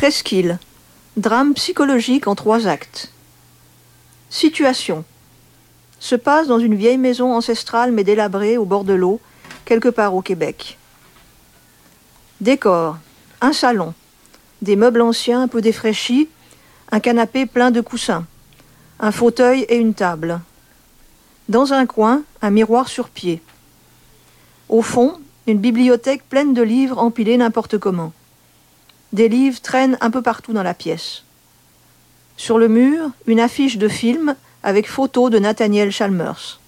Presqu'île. Drame psychologique en trois actes. Situation. Se passe dans une vieille maison ancestrale mais délabrée au bord de l'eau, quelque part au Québec. Décor. Un salon. Des meubles anciens un peu défraîchis, un canapé plein de coussins, un fauteuil et une table. Dans un coin, un miroir sur pied. Au fond, une bibliothèque pleine de livres empilés n'importe comment. Des livres traînent un peu partout dans la pièce. Sur le mur, une affiche de film avec photo de Nathaniel Chalmers.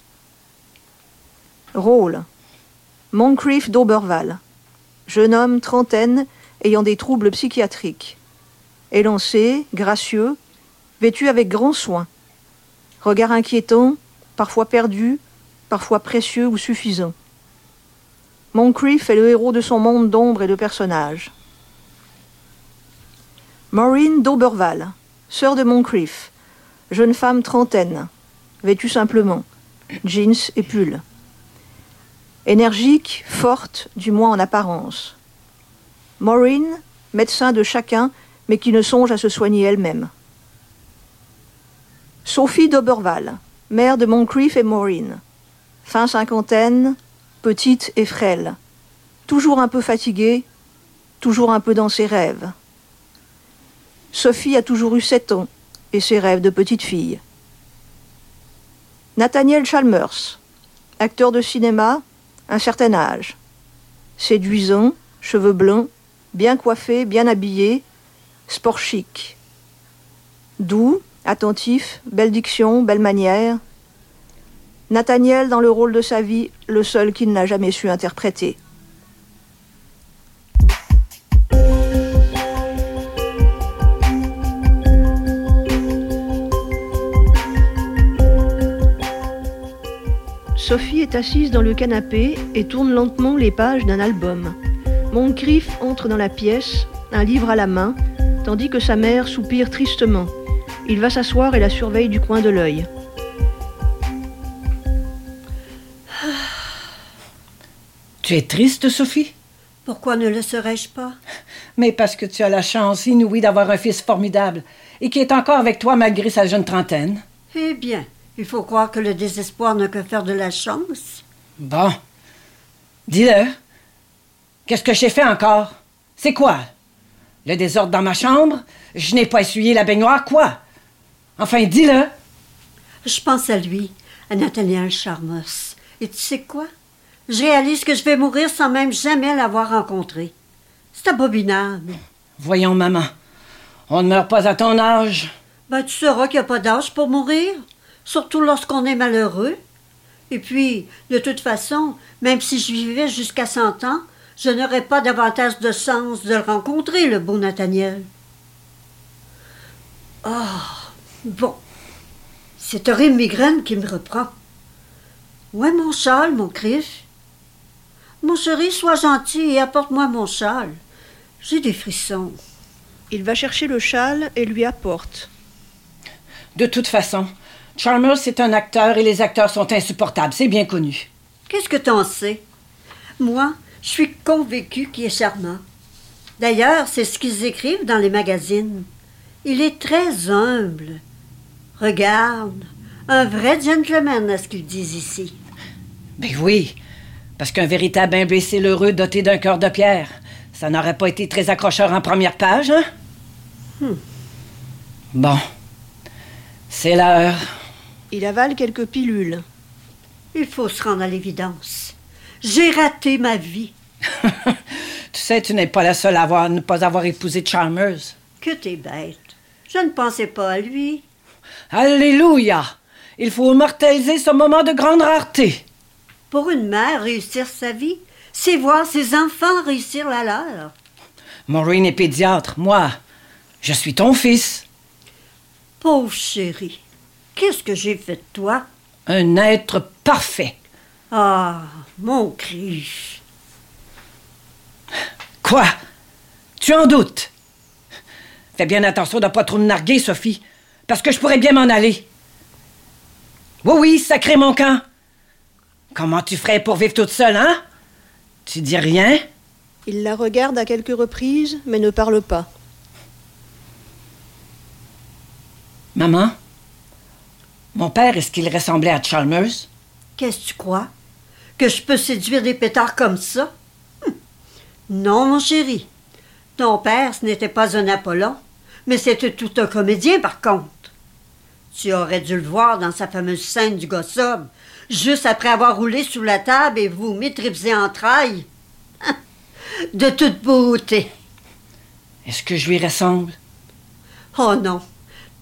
Rôle Moncrief d'Oberval. Jeune homme trentaine ayant des troubles psychiatriques. Élancé, gracieux, vêtu avec grand soin. Regard inquiétant, parfois perdu, parfois précieux ou suffisant. Moncrief est le héros de son monde d'ombre et de personnages. Maureen d'Oberval, sœur de Moncrief, jeune femme trentaine, vêtue simplement, jeans et pull. Énergique, forte, du moins en apparence. Maureen, médecin de chacun, mais qui ne songe à se soigner elle-même. Sophie d'Oberval, mère de Moncrief et Maureen. Fin cinquantaine, petite et frêle. Toujours un peu fatiguée, toujours un peu dans ses rêves. Sophie a toujours eu sept ans et ses rêves de petite fille. Nathaniel Chalmers, acteur de cinéma, un certain âge. Séduisant, cheveux blonds, bien coiffé, bien habillé, sport chic. Doux, attentif, belle diction, belle manière. Nathaniel dans le rôle de sa vie, le seul qu'il n'a jamais su interpréter. Sophie est assise dans le canapé et tourne lentement les pages d'un album. Moncrief entre dans la pièce, un livre à la main, tandis que sa mère soupire tristement. Il va s'asseoir et la surveille du coin de l'œil. Tu es triste, Sophie? Pourquoi ne le serais-je pas? Mais parce que tu as la chance inouïe d'avoir un fils formidable et qui est encore avec toi malgré sa jeune trentaine. Eh bien, il faut croire que le désespoir n'a que faire de la chance. Bon. Dis-le. Qu'est-ce que j'ai fait encore? C'est quoi? Le désordre dans ma chambre? Je n'ai pas essuyé la baignoire? Quoi? Enfin, dis-le. Je pense à lui, à Nathaniel Charmos. Et tu sais quoi? Je réalise que je vais mourir sans même jamais l'avoir rencontré. C'est abominable. Voyons, maman. On ne meurt pas à ton âge. Ben, tu sauras qu'il n'y a pas d'âge pour mourir, surtout lorsqu'on est malheureux. Et puis, de toute façon, même si je vivais jusqu'à cent ans, je n'aurais pas davantage de sens de le rencontrer, le beau Nathaniel. Ah, bon. C'est horrible migraine qui me reprend. Où est mon châle, mon crif? Mon chéri, sois gentil et apporte-moi mon châle. J'ai des frissons. Il va chercher le châle et lui apporte. De toute façon, Chalmers c'est un acteur et les acteurs sont insupportables, c'est bien connu. Qu'est-ce que t'en sais? Moi, je suis convaincue qu'il est charmant. D'ailleurs, c'est ce qu'ils écrivent dans les magazines. Il est très humble. Regarde, un vrai gentleman à ce qu'ils disent ici. Ben oui, parce qu'un véritable imbécile heureux doté d'un cœur de pierre, ça n'aurait pas été très accrocheur en première page, hein? Hmm. Bon. C'est l'heure. Il avale quelques pilules. Il faut se rendre à l'évidence. J'ai raté ma vie. tu sais, tu n'es pas la seule à avoir, ne pas avoir épousé Chalmers. Que t'es bête. Je ne pensais pas à lui. Alléluia! Il faut immortaliser ce moment de grande rareté. Pour une mère, réussir sa vie, c'est voir ses enfants réussir la leur. Maureen est pédiatre. Moi, je suis ton fils. Pauvre chérie, qu'est-ce que j'ai fait de toi? Un être parfait. Ah, mon cri. Quoi? Tu en doutes? Fais bien attention de ne pas trop me narguer, Sophie, parce que je pourrais bien m'en aller. Oui, oui, sacré mon camp. Comment tu ferais pour vivre toute seule, hein? Tu dis rien? Il la regarde à quelques reprises, mais ne parle pas. Maman, mon père, est-ce qu'il ressemblait à Chalmers? Qu'est-ce que tu crois? Que je peux séduire des pétards comme ça? Hum. Non, mon chéri. Ton père, ce n'était pas un Apollon, mais c'était tout un comédien, par contre. Tu aurais dû le voir dans sa fameuse scène du gossop, juste après avoir roulé sous la table et vous m'étripsez en trailles. De toute beauté. Est-ce que je lui ressemble? Oh non.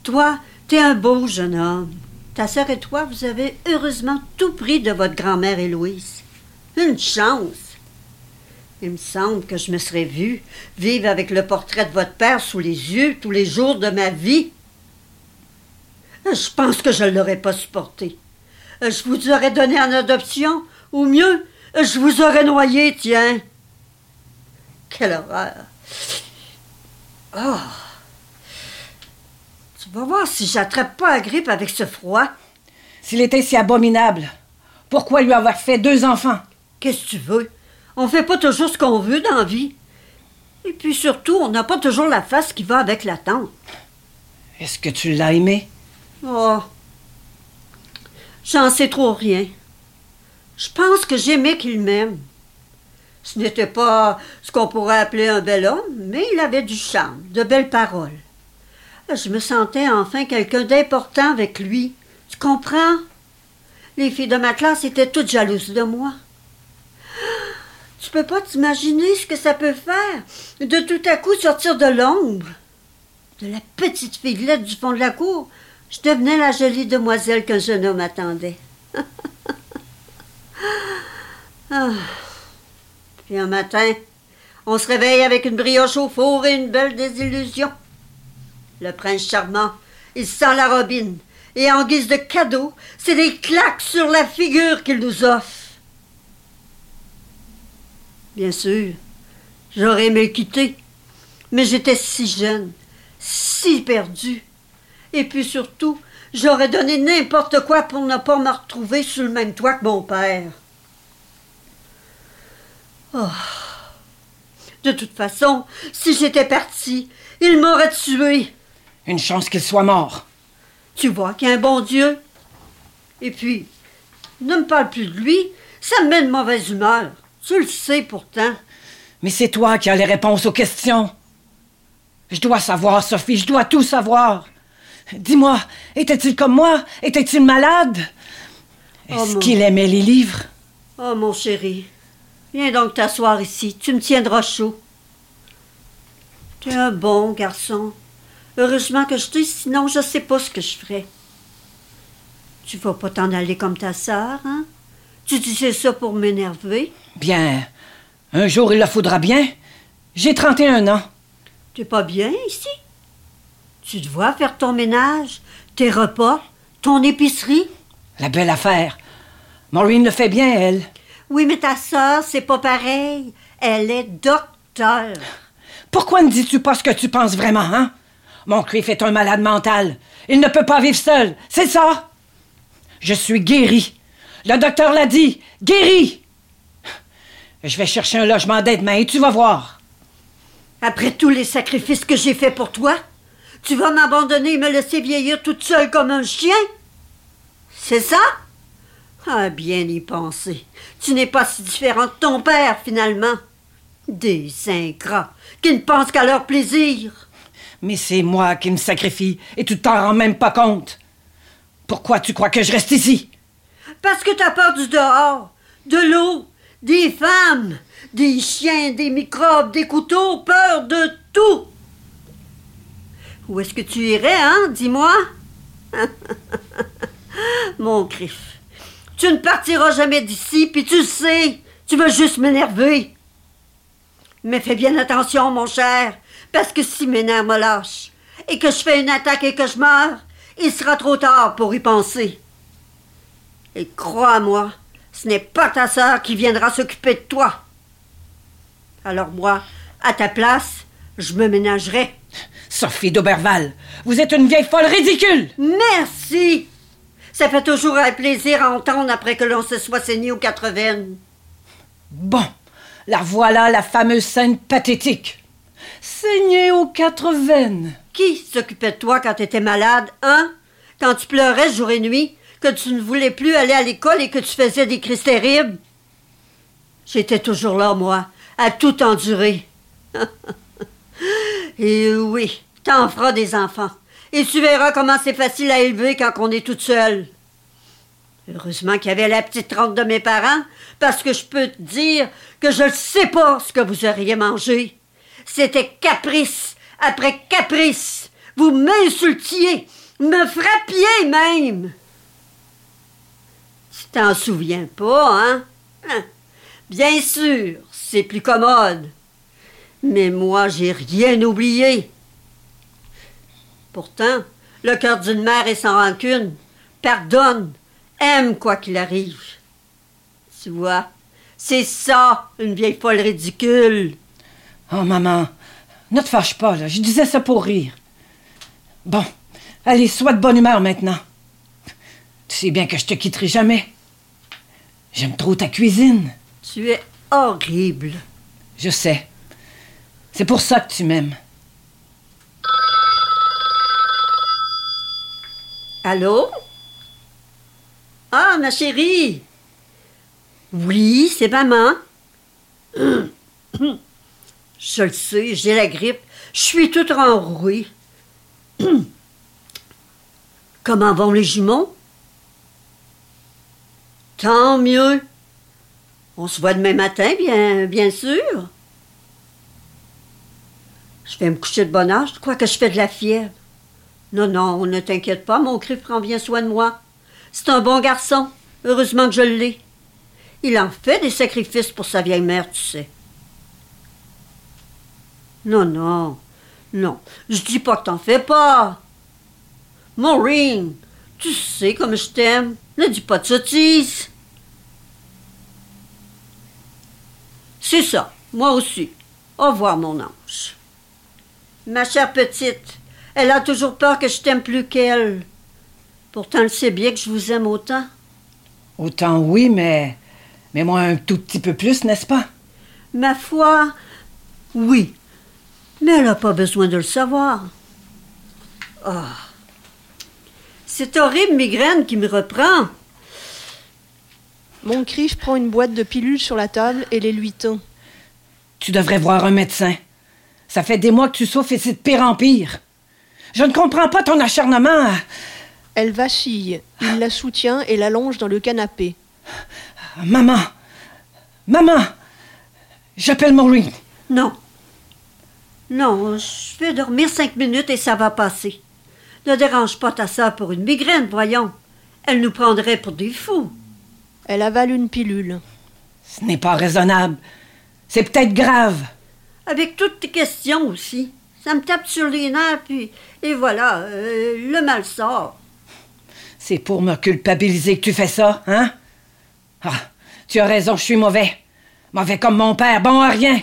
Toi, t'es un beau jeune homme. Ta sœur et toi, vous avez heureusement tout pris de votre grand-mère Héloïse. Une chance. Il me semble que je me serais vue vivre avec le portrait de votre père sous les yeux tous les jours de ma vie. Je pense que je ne l'aurais pas supporté. Je vous aurais donné en adoption, ou mieux, je vous aurais noyé, tiens. Quelle horreur. Oh. Vas voir si j'attrape pas la grippe avec ce froid. S'il était si abominable, pourquoi lui avoir fait deux enfants? Qu'est-ce que tu veux? On fait pas toujours ce qu'on veut dans la vie. Et puis surtout, on n'a pas toujours la face qui va avec la tente. Est-ce que tu l'as aimé? Oh. J'en sais trop rien. Je pense que j'aimais qu'il m'aime. Ce n'était pas ce qu'on pourrait appeler un bel homme, mais il avait du charme, de belles paroles. Je me sentais enfin quelqu'un d'important avec lui. Tu comprends? Les filles de ma classe étaient toutes jalouses de moi. Tu peux pas t'imaginer ce que ça peut faire de tout à coup sortir de l'ombre. De la petite fillette du fond de la cour, je devenais la jolie demoiselle qu'un jeune homme attendait. ah. Puis un matin, on se réveille avec une brioche au four et une belle désillusion. Le prince charmant, il sent la robine, et en guise de cadeau, c'est des claques sur la figure qu'il nous offre. Bien sûr, j'aurais aimé quitter, mais j'étais si jeune, si perdue. Et puis surtout, j'aurais donné n'importe quoi pour ne pas me retrouver sous le même toit que mon père. Oh. De toute façon, si j'étais partie, il m'aurait tué. Une chance qu'il soit mort. Tu vois qu'il y a un bon Dieu. Et puis, ne me parle plus de lui, ça me met de mauvaise humeur. Tu le sais pourtant. Mais c'est toi qui as les réponses aux questions. Je dois savoir, Sophie, je dois tout savoir. Dis-moi, était-il comme moi? Était-il malade? Est-ce qu'il aimait les livres? Oh, mon chéri, viens donc t'asseoir ici. Tu me tiendras chaud. Tu es un bon garçon. Heureusement que je t'ai, sinon je sais pas ce que je ferais. Tu vas pas t'en aller comme ta sœur, hein? Tu disais ça pour m'énerver? Bien. Un jour, il le faudra bien. J'ai 31 ans. T'es pas bien ici? Tu dois faire ton ménage, tes repas, ton épicerie. La belle affaire. Maureen le fait bien, elle. Oui, mais ta sœur, c'est pas pareil. Elle est docteur. Pourquoi ne dis-tu pas ce que tu penses vraiment, hein? Mon Cliff est un malade mental. Il ne peut pas vivre seul. C'est ça? Je suis guéri. Le docteur l'a dit. Guéri. Je vais chercher un logement d'aide et tu vas voir. Après tous les sacrifices que j'ai faits pour toi, tu vas m'abandonner et me laisser vieillir toute seule comme un chien? C'est ça? Ah, bien y penser. Tu n'es pas si différent de ton père, finalement. Des ingrats qui ne pensent qu'à leur plaisir. Mais c'est moi qui me sacrifie et tu t'en rends même pas compte. Pourquoi tu crois que je reste ici? Parce que t'as peur du dehors, de l'eau, des femmes, des chiens, des microbes, des couteaux, peur de tout. Où est-ce que tu irais, hein? Dis-moi? Mon griffe. Tu ne partiras jamais d'ici, puis tu le sais. Tu veux juste m'énerver. Mais fais bien attention, mon cher, parce que si mes nerfs me lâchent et que je fais une attaque et que je meurs, il sera trop tard pour y penser. Et crois-moi, ce n'est pas ta sœur qui viendra s'occuper de toi. Alors moi, à ta place, je me ménagerai. Sophie d'Auberval, vous êtes une vieille folle ridicule. Merci. Ça fait toujours un plaisir à entendre après que l'on se soit saigné aux quatre veines. Bon, la voilà la fameuse scène pathétique. Saigné aux quatre veines. Qui s'occupait de toi quand t'étais malade, hein? Quand tu pleurais jour et nuit, que tu ne voulais plus aller à l'école et que tu faisais des crises terribles? J'étais toujours là, moi, à tout endurer. et oui, t'en feras des enfants. Et tu verras comment c'est facile à élever quand on est toute seule. Heureusement qu'il y avait la petite trompe de mes parents, parce que je peux te dire que je ne sais pas ce que vous auriez mangé. C'était caprice après caprice. Vous m'insultiez, me frappiez même. Tu t'en souviens pas, hein? hein? Bien sûr, c'est plus commode. Mais moi, j'ai rien oublié. Pourtant, le cœur d'une mère est sans rancune. Pardonne, aime quoi qu'il arrive. Tu vois, c'est ça, une vieille folle ridicule. Oh, maman, ne te fâche pas, là. Je disais ça pour rire. Bon, allez, sois de bonne humeur maintenant. Tu sais bien que je te quitterai jamais. J'aime trop ta cuisine. Tu es horrible. Je sais. C'est pour ça que tu m'aimes. Allô? Ah, ma chérie! Oui, c'est maman. Je le sais, j'ai la grippe. Je suis toute renrouée. Comment vont les jumeaux? Tant mieux. On se voit demain matin, bien, bien sûr. Je vais me coucher de bonne heure, je que je fais de la fièvre. Non, non, ne t'inquiète pas, mon cri prend bien soin de moi. C'est un bon garçon. Heureusement que je l'ai. Il en fait des sacrifices pour sa vieille mère, tu sais. Non, non, non, je dis pas que t'en fais pas. Maureen, tu sais comme je t'aime. Ne dis pas de sottises. C'est ça, moi aussi. Au revoir, mon ange. Ma chère petite, elle a toujours peur que je t'aime plus qu'elle. Pourtant, elle sait bien que je vous aime autant. Autant oui, mais. Mais moi un tout petit peu plus, n'est-ce pas? Ma foi, oui. Mais elle n'a pas besoin de le savoir. Ah. Cette horrible migraine qui me reprend. Moncrief prend une boîte de pilules sur la table et les lui tend. Tu devrais voir un médecin. Ça fait des mois que tu souffres et c'est de pire en pire. Je ne comprends pas ton acharnement. à- Elle vacille. Il la soutient et l'allonge dans le canapé. Maman! Maman! J'appelle Maureen. Non. Non, je vais dormir cinq minutes et ça va passer. Ne dérange pas ta sœur pour une migraine, voyons. Elle nous prendrait pour des fous. Elle avale une pilule. Ce n'est pas raisonnable. C'est peut-être grave. Avec toutes tes questions aussi. Ça me tape sur les nerfs, puis. Et voilà, euh, le mal sort. C'est pour me culpabiliser que tu fais ça, hein? Ah, tu as raison, je suis mauvais. Mauvais comme mon père, bon à rien.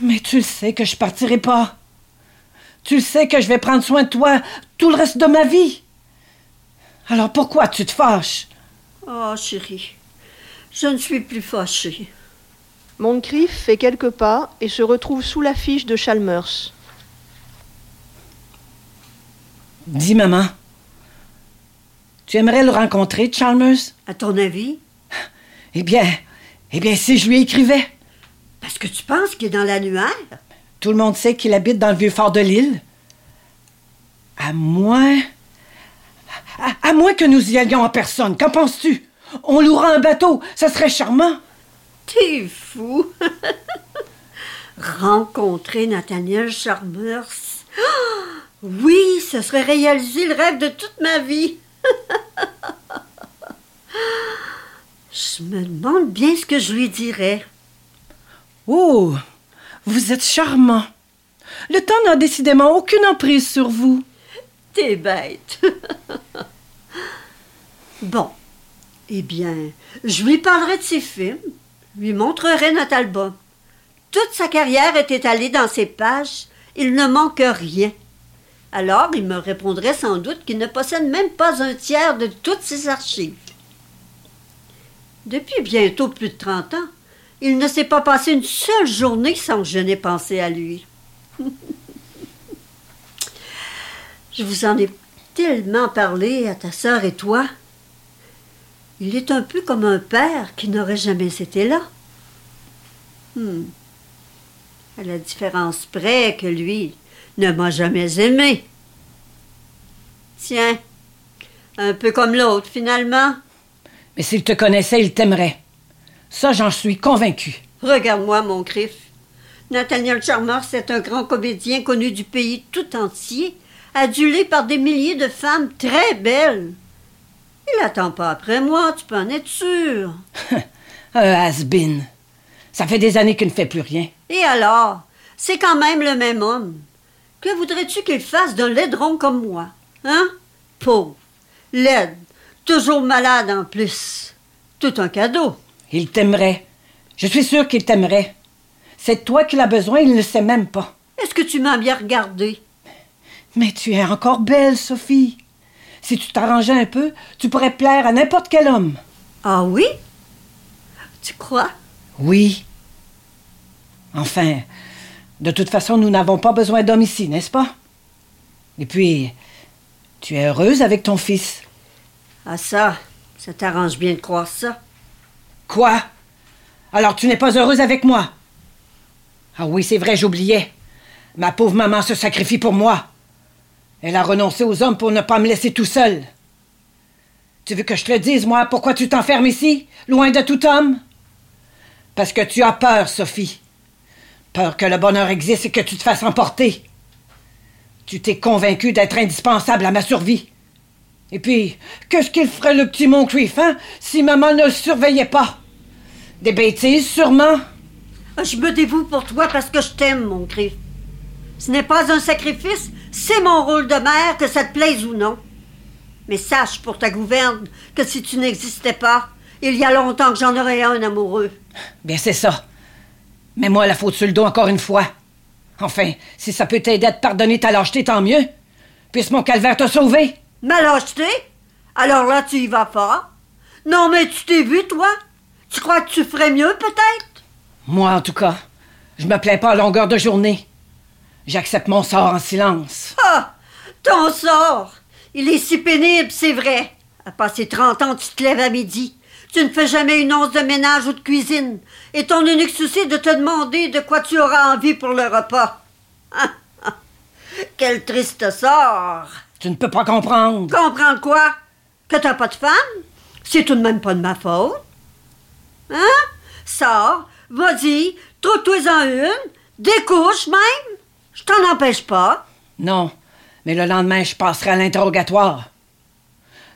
Mais tu le sais que je partirai pas. Tu le sais que je vais prendre soin de toi tout le reste de ma vie. Alors pourquoi tu te fâches? Oh, chérie, je ne suis plus fâchée. Moncrief fait quelques pas et se retrouve sous l'affiche de Chalmers. Dis, maman. Tu aimerais le rencontrer, Chalmers? À ton avis? Eh bien, eh bien, si je lui écrivais. Parce que tu penses qu'il est dans l'annuaire? Tout le monde sait qu'il habite dans le vieux fort de l'île. À moins. À, à moins que nous y allions en personne. Qu'en penses-tu? On louera un bateau. Ça serait charmant. T'es fou! Rencontrer Nathaniel Chalmers. Ah! Oui, ce serait réaliser le rêve de toute ma vie. je me demande bien ce que je lui dirais. Oh, vous êtes charmant. Le temps n'a décidément aucune emprise sur vous. T'es bête. bon. Eh bien, je lui parlerai de ses films, lui montrerai notre album. Toute sa carrière est étalée dans ses pages. Il ne manque rien. Alors, il me répondrait sans doute qu'il ne possède même pas un tiers de toutes ses archives. Depuis bientôt plus de 30 ans, il ne s'est pas passé une seule journée sans que je n'ai pensé à lui. je vous en ai tellement parlé à ta sœur et toi. Il est un peu comme un père qui n'aurait jamais été là. Hmm. À la différence près que lui ne m'a jamais aimé. Tiens, un peu comme l'autre finalement. Mais s'il te connaissait, il t'aimerait. Ça, j'en suis convaincu. Regarde-moi, mon Criff. Nathaniel Chalmers est un grand comédien connu du pays tout entier, adulé par des milliers de femmes très belles. Il attend pas après moi, tu peux en être sûr. un has-been. Ça fait des années qu'il ne fait plus rien. Et alors? C'est quand même le même homme. Que voudrais-tu qu'il fasse d'un laidron comme moi? Hein? Pauvre, laide, toujours malade en plus. Tout un cadeau. Il t'aimerait. Je suis sûre qu'il t'aimerait. C'est toi qu'il a besoin, il ne le sait même pas. Est-ce que tu m'as bien regardé? Mais tu es encore belle, Sophie. Si tu t'arrangeais un peu, tu pourrais plaire à n'importe quel homme. Ah oui? Tu crois? Oui. Enfin, de toute façon, nous n'avons pas besoin d'hommes ici, n'est-ce pas? Et puis, tu es heureuse avec ton fils. Ah ça, ça t'arrange bien de croire ça. Quoi? Alors tu n'es pas heureuse avec moi? Ah oui, c'est vrai, j'oubliais. Ma pauvre maman se sacrifie pour moi. Elle a renoncé aux hommes pour ne pas me laisser tout seul. Tu veux que je te dise, moi, pourquoi tu t'enfermes ici, loin de tout homme? Parce que tu as peur, Sophie. Peur que le bonheur existe et que tu te fasses emporter. Tu t'es convaincu d'être indispensable à ma survie. Et puis, qu'est-ce qu'il ferait le petit Moncrief, hein, si maman ne le surveillait pas? Des bêtises, sûrement? Ah, je me dévoue pour toi parce que je t'aime, Moncrief. Ce n'est pas un sacrifice, c'est mon rôle de mère, que ça te plaise ou non. Mais sache pour ta gouverne que si tu n'existais pas, il y a longtemps que j'en aurais un amoureux. Bien, c'est ça. Mais moi la faute sur le dos encore une fois. Enfin, si ça peut t'aider à te pardonner ta lâcheté, tant mieux. Puisse mon calvaire te sauver. Ma lâcheté? Alors là, tu y vas pas. Non, mais tu t'es vu, toi? Tu crois que tu ferais mieux, peut-être? Moi, en tout cas, je me plains pas à longueur de journée. J'accepte mon sort en silence. Ah! Ton sort! Il est si pénible, c'est vrai. À passer 30 ans, tu te lèves à midi. Tu ne fais jamais une once de ménage ou de cuisine. Et ton unique souci est de te demander de quoi tu auras envie pour le repas. Quel triste sort! Tu ne peux pas comprendre. Comprendre quoi? Que t'as pas de femme? C'est tout de même pas de ma faute. Hein? Sors, vas-y, trouve-toi-en une, découche même. Je t'en empêche pas. Non, mais le lendemain, je passerai à l'interrogatoire.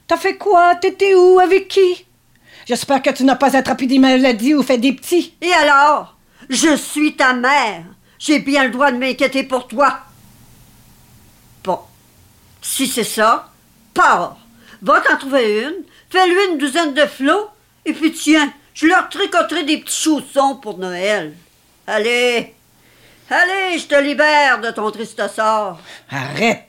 T'as fait quoi? T'étais où? Avec qui? J'espère que tu n'as pas attrapé des maladies ou fait des petits. Et alors? Je suis ta mère. J'ai bien le droit de m'inquiéter pour toi. Si c'est ça, pars. Va t'en trouver une, fais-lui une douzaine de flots, et puis tiens, je leur tricoterai des petits chaussons pour Noël. Allez, allez, je te libère de ton triste sort. Arrête.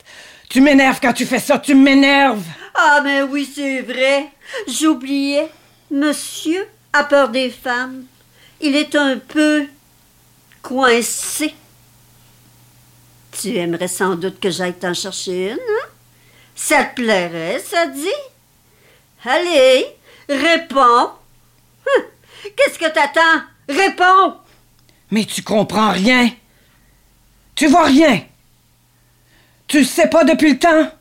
Tu m'énerves quand tu fais ça, tu m'énerves. Ah, mais oui, c'est vrai. J'oubliais. Monsieur a peur des femmes. Il est un peu coincé. Tu aimerais sans doute que j'aille t'en chercher une, hein? Ça te plairait, ça dit? Allez, réponds. Hum, Qu'est-ce que t'attends? Réponds! Mais tu comprends rien. Tu vois rien. Tu le sais pas depuis le temps.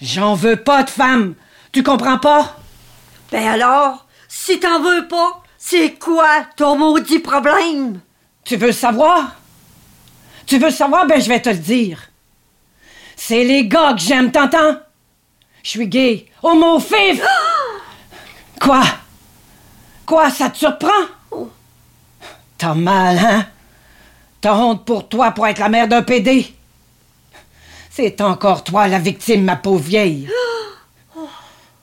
J'en veux pas de femme. Tu comprends pas? Ben alors, si t'en veux pas, c'est quoi ton maudit problème? Tu veux le savoir? Tu veux savoir? Ben, je vais te le dire. C'est les gars que j'aime, t'entends? Je suis gay. Oh, mon fif! Quoi? Quoi, ça te surprend? T'as mal, hein? T'as honte pour toi pour être la mère d'un PD? C'est encore toi la victime, ma pauvre vieille.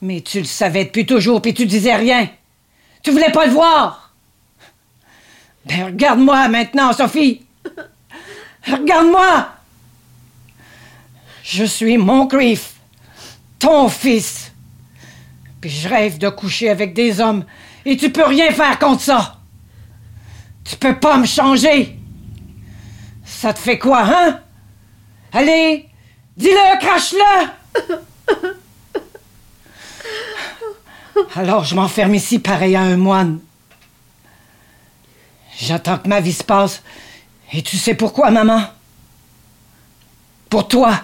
Mais tu le savais depuis toujours, puis tu disais rien. Tu voulais pas le voir. Ben, regarde-moi maintenant, Sophie. Regarde-moi. Je suis mon grief, ton fils. Puis je rêve de coucher avec des hommes, et tu peux rien faire contre ça. Tu peux pas me changer. Ça te fait quoi, hein? Allez, dis-le, crache-le! Alors je m'enferme ici pareil à un moine. J'attends que ma vie se passe. Et tu sais pourquoi, maman? Pour toi.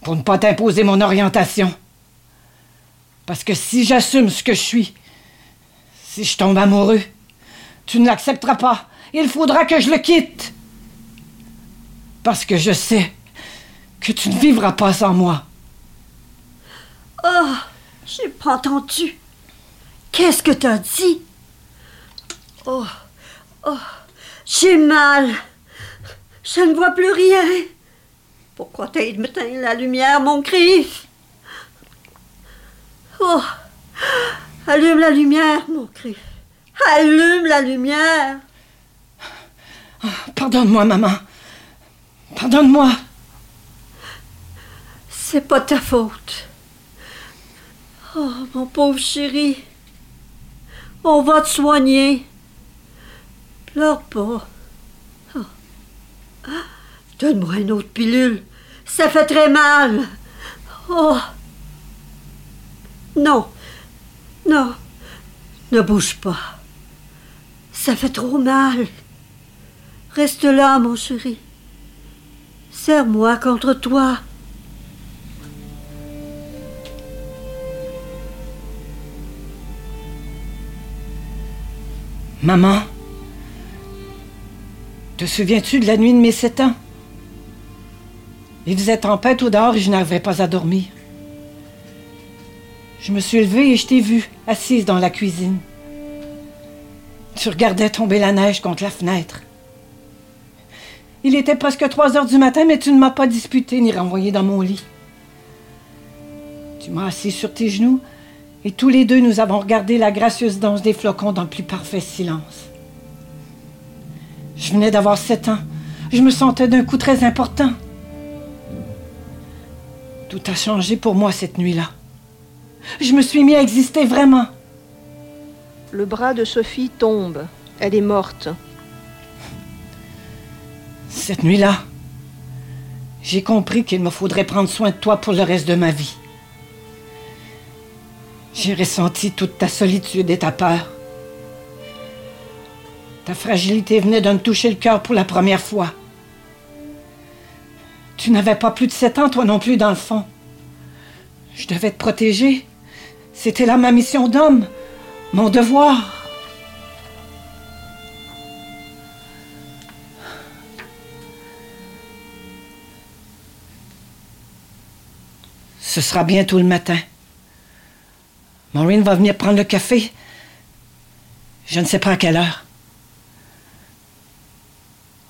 Pour ne pas t'imposer mon orientation. Parce que si j'assume ce que je suis, si je tombe amoureux, tu ne l'accepteras pas. Il faudra que je le quitte. Parce que je sais que tu ne vivras pas sans moi. Oh, j'ai pas entendu. Qu'est-ce que t'as dit? Oh, oh, j'ai mal. Je ne vois plus rien. Pourquoi t'as de me la lumière, mon griffe? Oh, allume la lumière, mon griffe. Allume la lumière. Pardonne-moi, maman. Pardonne-moi. C'est pas ta faute. Oh, mon pauvre chéri. On va te soigner. Pleure pas. Oh. Donne-moi une autre pilule. Ça fait très mal. Oh. Non. Non. Ne bouge pas. Ça fait trop mal. Reste là, mon chéri. Serre-moi contre toi. Maman, te souviens-tu de la nuit de mes sept ans? Il faisait tempête au dehors et je n'arrivais pas à dormir. Je me suis levée et je t'ai vue, assise dans la cuisine. Tu regardais tomber la neige contre la fenêtre. Il était presque trois heures du matin, mais tu ne m'as pas disputé ni renvoyé dans mon lit. Tu m'as assis sur tes genoux et tous les deux nous avons regardé la gracieuse danse des flocons dans le plus parfait silence. Je venais d'avoir sept ans. Je me sentais d'un coup très important. Tout a changé pour moi cette nuit-là. Je me suis mis à exister vraiment. Le bras de Sophie tombe. Elle est morte. Cette nuit-là, j'ai compris qu'il me faudrait prendre soin de toi pour le reste de ma vie. J'ai ressenti toute ta solitude et ta peur. Ta fragilité venait de me toucher le cœur pour la première fois. Tu n'avais pas plus de sept ans, toi non plus, dans le fond. Je devais te protéger. C'était là ma mission d'homme, mon devoir. Ce sera bientôt le matin. Maureen va venir prendre le café. Je ne sais pas à quelle heure.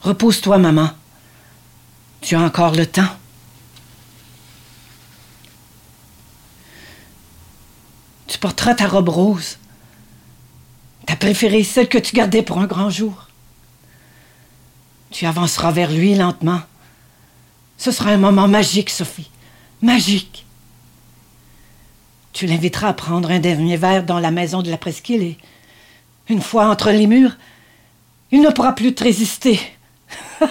Repose-toi, maman. Tu as encore le temps. Tu porteras ta robe rose. Ta préférée, celle que tu gardais pour un grand jour. Tu avanceras vers lui lentement. Ce sera un moment magique, Sophie. Magique. Tu l'inviteras à prendre un dernier verre dans la maison de la presqu'île et, une fois entre les murs, il ne pourra plus te résister.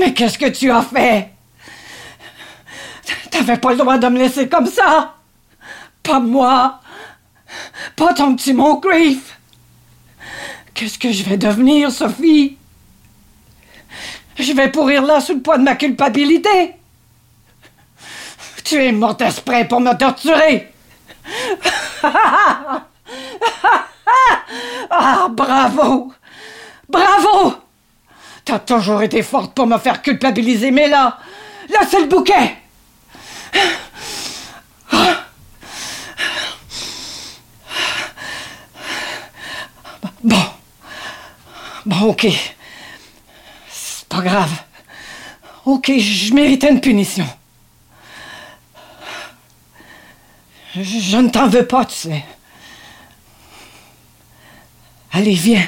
Mais qu'est-ce que tu as fait? T'avais pas le droit de me laisser comme ça. Pas moi. Pas ton petit Moncrief. Qu'est-ce que je vais devenir, Sophie? Je vais pourrir là sous le poids de ma culpabilité tu es mort exprès pour me torturer. ah, bravo. Bravo. T'as toujours été forte pour me faire culpabiliser, mais là, là, c'est le bouquet. Bon. Bon, ok. C'est pas grave. Ok, je méritais une punition. Je, ne t'en veux pas, tu sais. Allez, viens.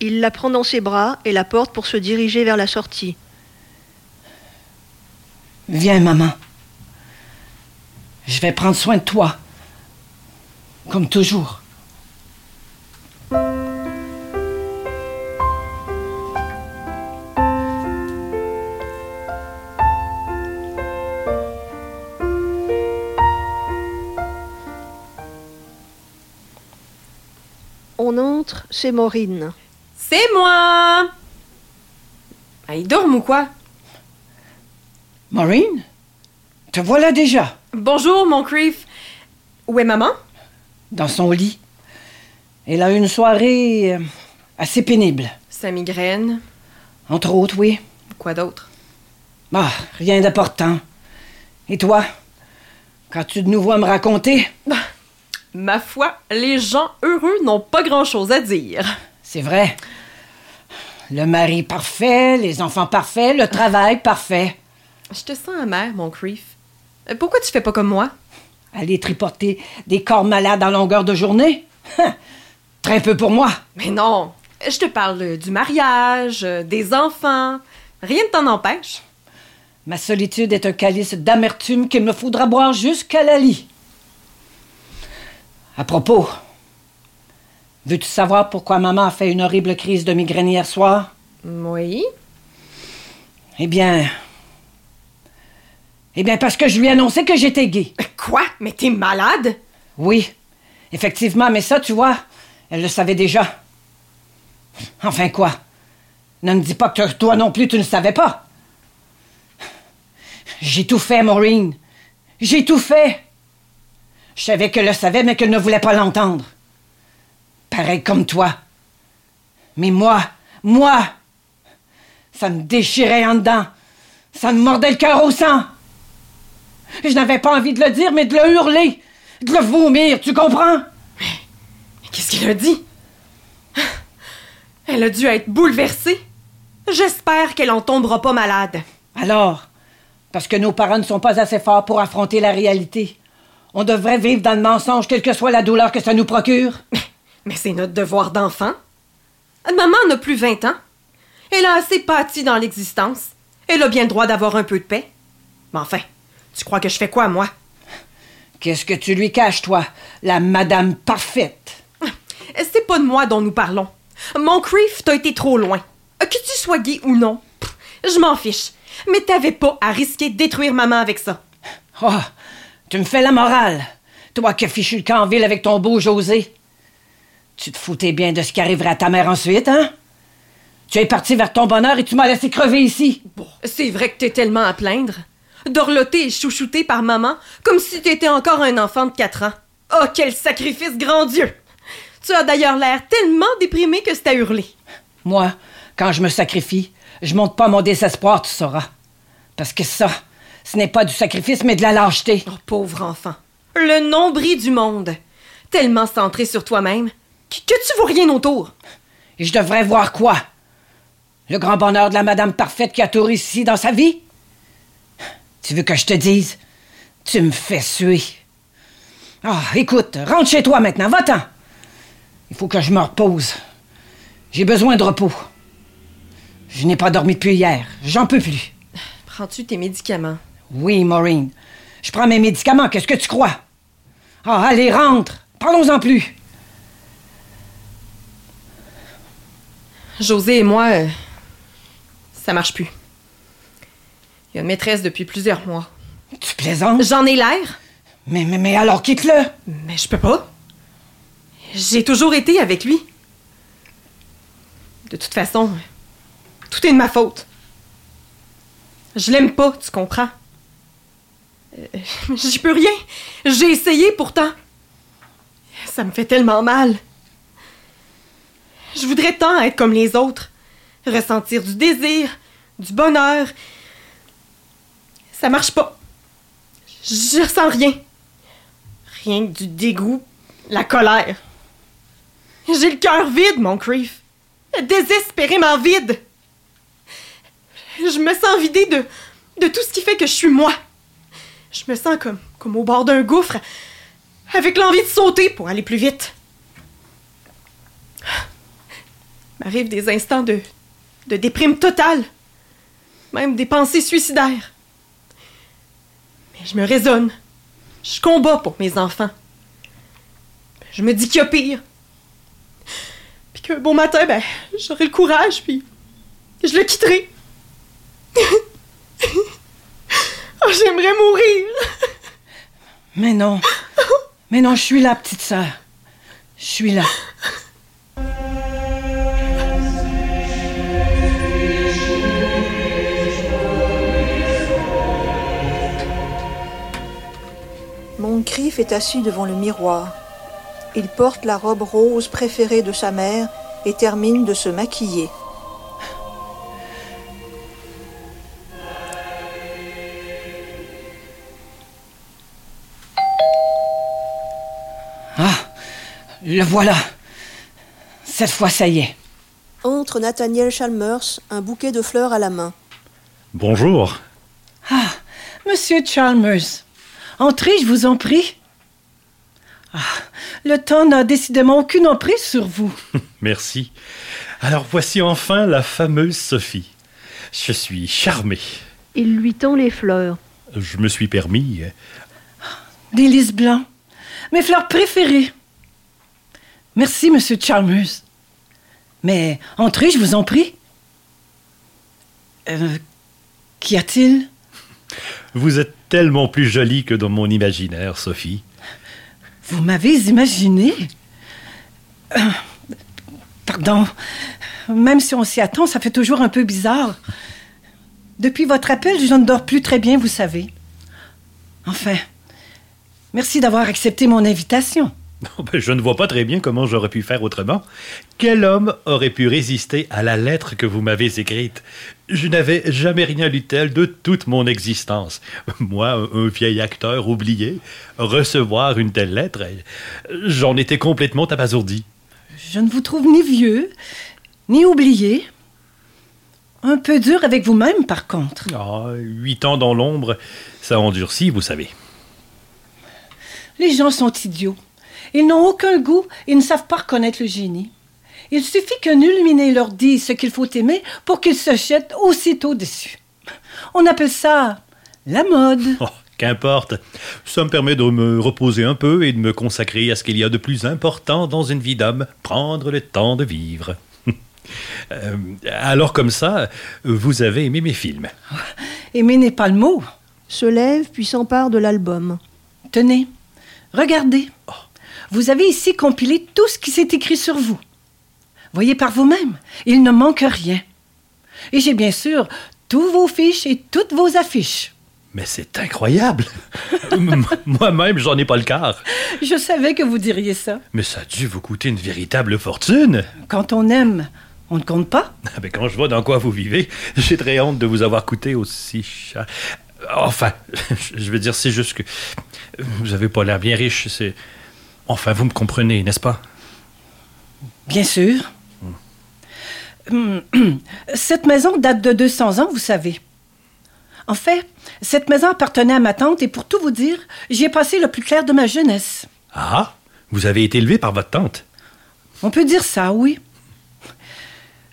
Il la prend dans ses bras et la porte pour se diriger vers la sortie. Viens, maman. Je vais prendre soin de toi. Comme toujours. C'est Maureen. C'est moi Ah, il dorment ou quoi? Maureen? Te voilà déjà. Bonjour, mon Creef. Où est maman? Dans son lit. Elle a eu une soirée euh, assez pénible. Sa migraine. Entre autres, oui. Quoi d'autre? Ah, rien d'important. Et toi? Quand tu de nouveau à me raconter? Ma foi, les gens heureux n'ont pas grand-chose à dire. C'est vrai. Le mari parfait, les enfants parfaits, le travail parfait. Je te sens amère, mon Creef. Euh, Pourquoi tu fais pas comme moi? Aller tripoter des corps malades en longueur de journée? Hein, Très peu pour moi. Mais non, je te parle euh, du mariage, euh, des enfants. Rien ne t'en empêche. Ma solitude est un calice d'amertume qu'il me faudra boire jusqu'à la lit. À propos, veux-tu savoir pourquoi maman a fait une horrible crise de migraine hier soir? Oui. Eh bien. Eh bien, parce que je lui ai annoncé que j'étais gay. Quoi? Mais t'es malade? Oui, effectivement, mais ça, tu vois, elle le savait déjà. Enfin quoi? Ne me dis pas que toi non plus tu ne savais pas. J'ai tout fait, Maureen. J'ai tout fait. Je savais qu'elle le savait, mais qu'elle ne voulait pas l'entendre. Pareil comme toi. Mais moi, moi, ça me déchirait en dedans. Ça me mordait le cœur au sang. Je n'avais pas envie de le dire, mais de le hurler, de le vomir, tu comprends? Qu'est-ce qu'elle a dit? Elle a dû être bouleversée. J'espère qu'elle en tombera pas malade. Alors, parce que nos parents ne sont pas assez forts pour affronter la réalité, on devrait vivre dans le mensonge, quelle que soit la douleur que ça nous procure. Mais c'est notre devoir d'enfant. Maman n'a plus 20 ans. Elle a assez pâti dans l'existence. Elle a bien le droit d'avoir un peu de paix. Mais enfin, tu crois que je fais quoi, moi? Qu'est-ce que tu lui caches, toi, la madame parfaite? C'est pas de moi dont nous parlons. Mon Creef, t'as été trop loin. Que tu sois gay ou non, je m'en fiche. Mais t'avais pas à risquer de détruire maman avec ça. Oh, tu me fais la morale. Toi qui as fichu le camp en ville avec ton beau José. Tu te foutais bien de ce qui arriverait à ta mère ensuite, hein? Tu es parti vers ton bonheur et tu m'as laissé crever ici. Bon, c'est vrai que t'es tellement à plaindre. Dorloté et chouchouté par maman, comme si t'étais encore un enfant de 4 ans. Oh, quel sacrifice grandiose! Tu as d'ailleurs l'air tellement déprimé que c'est à hurler. Moi, quand je me sacrifie, je monte pas mon désespoir, tu sauras. Parce que ça, ce n'est pas du sacrifice, mais de la lâcheté. Oh, pauvre enfant. Le nombril du monde. Tellement centré sur toi-même que, que tu vois rien autour. Et je devrais voir quoi? Le grand bonheur de la madame parfaite qui a tout réussi dans sa vie? Tu veux que je te dise? Tu me fais suer. Ah, écoute, rentre chez toi maintenant, va-t'en. Il faut que je me repose. J'ai besoin de repos. Je n'ai pas dormi depuis hier. J'en peux plus. Prends-tu tes médicaments? Oui, Maureen. Je prends mes médicaments, qu'est-ce que tu crois? Ah, allez, rentre. Parlons-en plus. José et moi, euh, ça marche plus. Il y a une maîtresse depuis plusieurs mois. Tu plaisantes? J'en ai l'air, Mais, mais, mais alors quitte-le. mais je peux pas. J'ai toujours été avec lui. De toute façon, tout est de ma faute. Je l'aime pas, tu comprends? Euh, J'y peux rien. J'ai essayé pourtant. Ça me fait tellement mal. Je voudrais tant être comme les autres. Ressentir du désir, du bonheur. Ça marche pas. Je ressens rien. Rien que du dégoût, la colère. J'ai le cœur vide, mon Creef. Désespérément vide. Je me sens vidée de, de tout ce qui fait que je suis moi. Je me sens comme, au bord d'un gouffre, avec l'envie de sauter pour aller plus vite. M'arrivent des instants de, de déprime totale, même des pensées suicidaires. Je me raisonne. Je combats pour mes enfants. Je me dis qu'il y a pire. Puis qu'un bon matin, ben, j'aurai le courage, puis je le quitterai. oh, j'aimerais mourir. Mais non. Mais non, je suis là, petite sœur. Je suis là. Moncrief est assis devant le miroir. Il porte la robe rose préférée de sa mère et termine de se maquiller. Le voilà. Cette fois, ça y est. Entre Nathaniel Chalmers, un bouquet de fleurs à la main. Bonjour. Ah, monsieur Chalmers. Entrez, je vous en prie. Ah, le temps n'a décidément aucune emprise sur vous. Merci. Alors voici enfin la fameuse Sophie. Je suis charmé. Il lui tend les fleurs. Je me suis permis. Des lys blancs. Mes fleurs préférées. Merci, monsieur Chalmers. Mais entrez, je vous en prie. Euh, Qu'y a-t-il? Vous êtes tellement plus jolie que dans mon imaginaire, Sophie. Vous m'avez imaginé? Euh, Pardon. Même si on s'y attend, ça fait toujours un peu bizarre. Depuis votre appel, je ne dors plus très bien, vous savez. Enfin, merci d'avoir accepté mon invitation. Ben, Je ne vois pas très bien comment j'aurais pu faire autrement. Quel homme aurait pu résister à la lettre que vous m'avez écrite? Je n'avais jamais rien lu tel de toute mon existence. Moi, un, un vieil acteur oublié, recevoir une telle lettre, j'en étais complètement abasourdi. Je ne vous trouve ni vieux, ni oublié. Un peu dur avec vous-même, par contre. Ah, huit ans dans l'ombre, ça endurcit, vous savez. Les gens sont idiots. Ils n'ont aucun goût et ne savent pas reconnaître le génie. Il suffit qu'un illuminé leur dise ce qu'il faut aimer pour qu'ils se jettent aussitôt dessus. On appelle ça la mode. Oh, qu'importe. Ça me permet de me reposer un peu et de me consacrer à ce qu'il y a de plus important dans une vie d'homme, prendre le temps de vivre. Euh, alors comme ça, vous avez aimé mes films. Aimer n'est pas le mot. Se lève puis s'empare de l'album. Tenez, regardez. Vous avez ici compilé tout ce qui s'est écrit sur vous. Voyez par vous-même, il ne manque rien. Et j'ai bien sûr tous vos fiches et toutes vos affiches. Mais c'est incroyable. Moi-même, j'en ai pas le quart. Je savais que vous diriez ça. Mais ça a dû vous coûter une véritable fortune. Quand on aime, on ne compte pas. Ah, Mais quand je vois dans quoi vous vivez, j'ai très honte de vous avoir coûté aussi cher. Enfin, je veux dire, c'est juste que vous avez pas l'air bien riche. C'est enfin, vous me comprenez, n'est-ce pas? Bien sûr. Hum, Cette maison date de 200 ans, vous savez. En fait, cette maison appartenait à ma tante et pour tout vous dire, j'y ai passé le plus clair de ma jeunesse. Ah, vous avez été élevé par votre tante? On peut dire ça, oui.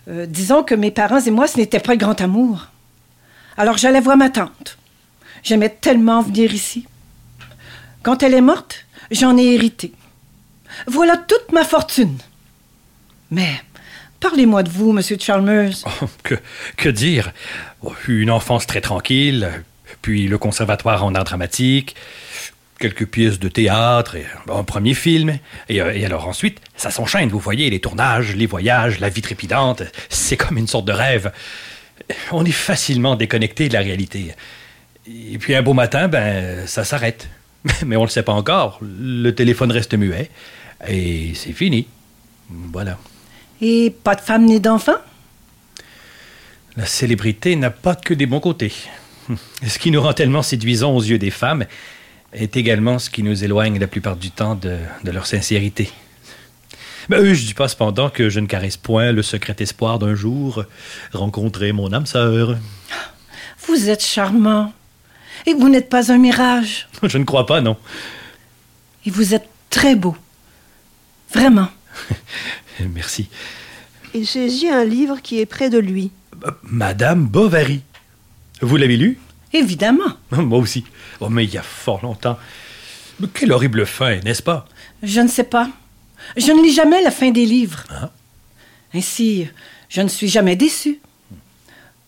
Euh, disons que mes parents et moi, ce n'était pas le grand amour. Alors j'allais voir ma tante. J'aimais tellement venir ici. Quand elle est morte, j'en ai hérité. Voilà toute ma fortune. Mais parlez-moi de vous, Monsieur Chalmers. Oh, que, dire? Une enfance très tranquille, puis le conservatoire en art dramatique, quelques pièces de théâtre, et un premier film. Et, euh, et alors ensuite, ça s'enchaîne, vous voyez, les tournages, les voyages, la vie trépidante. C'est comme une sorte de rêve. On est facilement déconnecté de la réalité. Et puis un beau matin, ben, ça s'arrête. Mais on ne le sait pas encore. Le téléphone reste muet. Et c'est fini. Voilà. Et pas de femme ni d'enfant? La célébrité n'a pas que des bons côtés. Ce qui nous rend tellement séduisants aux yeux des femmes est également ce qui nous éloigne la plupart du temps de, de leur sincérité. Ben, je dis pas cependant que je ne caresse point le secret espoir d'un jour rencontrer mon âme sœur. Vous êtes charmant. Et vous n'êtes pas un mirage. Je ne crois pas, non. Et vous êtes très beau. Vraiment. Merci. Il saisit un livre qui est près de lui. Euh, Madame Bovary. Vous l'avez lu? Évidemment. Moi aussi. Oh, mais il y a fort longtemps. Mais quelle horrible fin, n'est-ce pas? Je ne sais pas. Je ne lis jamais la fin des livres. Ah. Ainsi, je ne suis jamais déçu.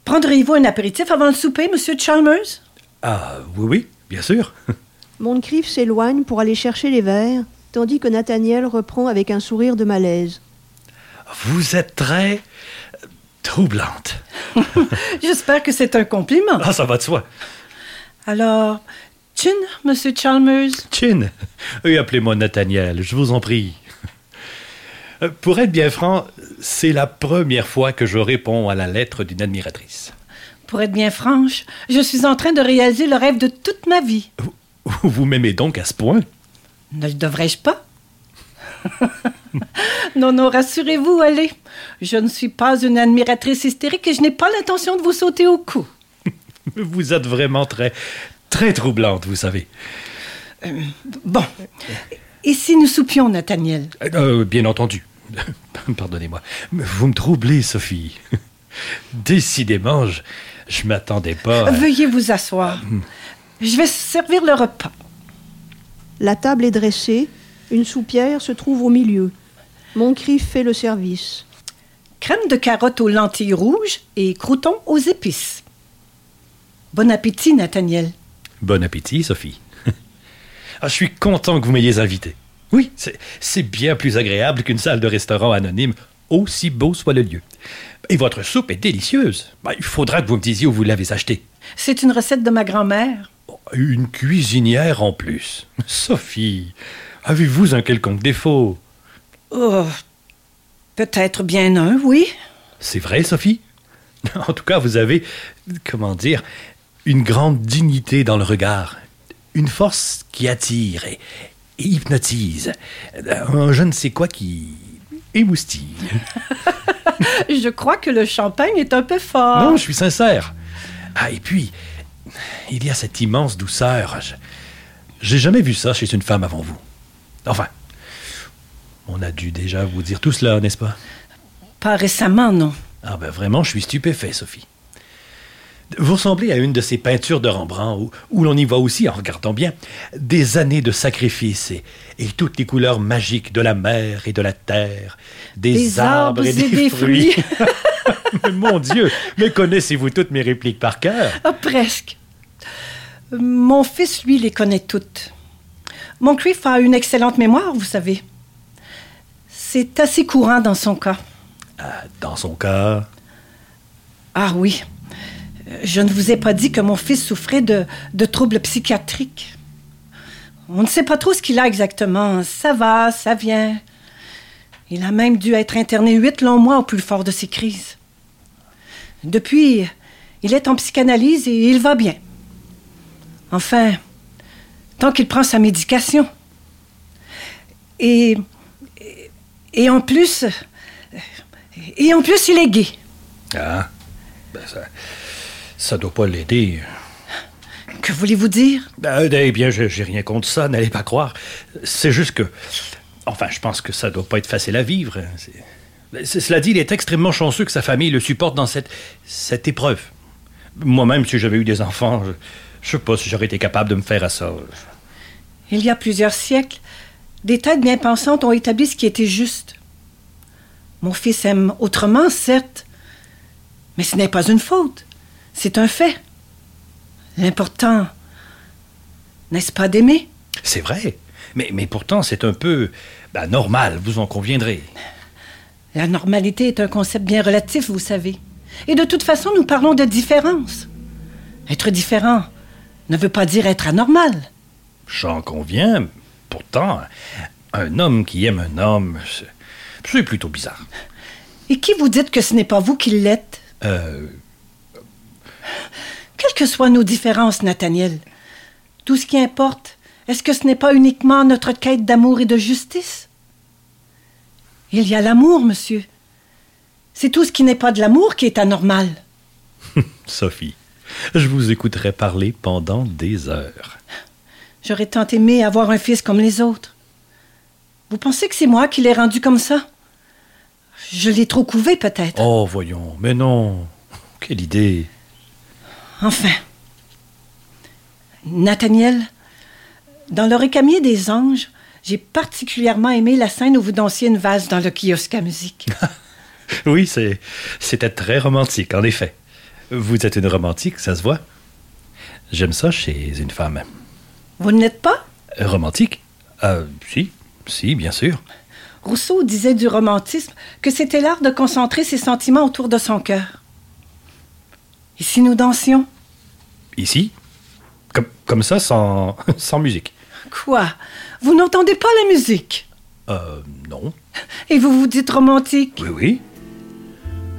Prendriez-vous un apéritif avant le souper, Monsieur Chalmers? Ah, oui, oui, bien sûr. Moncrief s'éloigne pour aller chercher les verres, tandis que Nathaniel reprend avec un sourire de malaise. Vous êtes très troublante. J'espère que c'est un compliment. Ah, ça va de soi. Alors, Chin, Monsieur Chalmers? Chin, oui, appelez-moi Nathaniel, je vous en prie. Euh, Pour être bien franc, c'est la première fois que je réponds à la lettre d'une admiratrice. Pour être bien franche, je suis en train de réaliser le rêve de toute ma vie. Vous m'aimez donc à ce point? Ne le devrais-je pas? Non, non, rassurez-vous, allez. Je ne suis pas une admiratrice hystérique et je n'ai pas l'intention de vous sauter au cou. Vous êtes vraiment très, très troublante, vous savez. Bon. Et si nous soupions, Nathaniel? Euh, bien entendu. Pardonnez-moi. Vous me troublez, Sophie. Décidément, je, je m'attendais pas. à- Veuillez vous asseoir. Je vais servir le repas. La table est dressée, une soupière se trouve au milieu. Moncrief fait le service. Crème de carotte aux lentilles rouges et croutons aux épices. Bon appétit, Nathaniel. Bon appétit, Sophie. Ah, je suis content que vous m'ayez invité. Oui, c'est c'est bien plus agréable qu'une salle de restaurant anonyme, aussi beau soit le lieu. Et votre soupe est délicieuse. Ben, il faudra que vous me disiez où vous l'avez achetée. C'est une recette de ma grand-mère. Une cuisinière en plus. Sophie, avez-vous un quelconque défaut? Oh, peut-être bien un, oui. C'est vrai, Sophie? En tout cas, vous avez, comment dire, une grande dignité dans le regard, une force qui attire et, et hypnotise, un je ne sais quoi qui émoustille. Je crois que le champagne est un peu fort. Non, je suis sincère. Ah, et puis, il y a cette immense douceur. J'ai jamais vu ça chez une femme avant vous. Enfin, on a dû déjà vous dire tout cela, n'est-ce pas? Pas récemment, non. Ah ben vraiment, je suis stupéfait, Sophie. Vous ressemblez à une de ces peintures de Rembrandt où, où l'on y voit aussi, en regardant bien, des années de sacrifice et, et toutes les couleurs magiques de la mer et de la terre, des, Des arbres, arbres et des, fruits. Mais Mon Dieu, mais connaissez-vous toutes mes répliques par cœur? Ah, presque. Mon fils, lui, les connaît toutes. Moncrief a une excellente mémoire, vous savez. C'est assez courant dans son cas. Ah, Dans son cas, Ah oui. Je ne vous ai pas dit que mon fils souffrait de, de troubles psychiatriques. On ne sait pas trop ce qu'il a exactement. Ça va, ça vient. Il a même dû être interné huit longs mois au plus fort de ses crises. Depuis, il est en psychanalyse et il va bien. Enfin, tant qu'il prend sa médication. Et, et, et en plus, et en plus, il est gay. ah, ben ça, ça doit pas l'aider. Que voulez-vous dire? Ben, eh bien, j'ai rien contre ça, n'allez pas croire. C'est juste que. Enfin, je pense que ça doit pas être facile à vivre. hein. C'est- Cela dit, il est extrêmement chanceux que sa famille le supporte dans cette, cette épreuve. Moi-même, si j'avais eu des enfants, je, je sais pas si j'aurais été capable de me faire à ça. Il y a plusieurs siècles, des têtes bien pensantes ont établi ce qui était juste. Mon fils aime autrement, certes, mais ce n'est pas une faute. C'est un fait. L'important, n'est-ce pas d'aimer? C'est vrai. Mais, mais pourtant, c'est un peu ben, normal, vous en conviendrez. La normalité est un concept bien relatif, vous savez. Et de toute façon, nous parlons de différence. Être différent ne veut pas dire être anormal. J'en conviens. Pourtant, un homme qui aime un homme, c'est- plutôt bizarre. Et qui vous dites que ce n'est pas vous qui l'êtes? Euh, Quelles que soient nos différences, Nathaniel, tout ce qui importe, est-ce que ce n'est pas uniquement notre quête d'amour et de justice? Il y a l'amour, monsieur. C'est tout ce qui n'est pas de l'amour qui est anormal. Sophie, je vous écouterai parler pendant des heures. J'aurais tant aimé avoir un fils comme les autres. Vous pensez que c'est moi qui l'ai rendu comme ça? Je l'ai trop couvé, peut-être. Oh, voyons, mais non. Quelle idée. Enfin, Nathaniel, dans le récamier des anges, j'ai particulièrement aimé la scène où vous dansiez une valse dans le kiosque à musique. Oui, c'est, c'était très romantique, en effet. Vous êtes une romantique, ça se voit. J'aime ça chez une femme. Vous ne l'êtes pas? Romantique? Euh, si, si, bien sûr. Rousseau disait du romantisme que c'était l'art de concentrer ses sentiments autour de son cœur. Et si nous dansions? Ici? Comme, comme ça, sans, sans musique Quoi? Vous n'entendez pas la musique? Euh, non. Et vous vous dites romantique? Oui,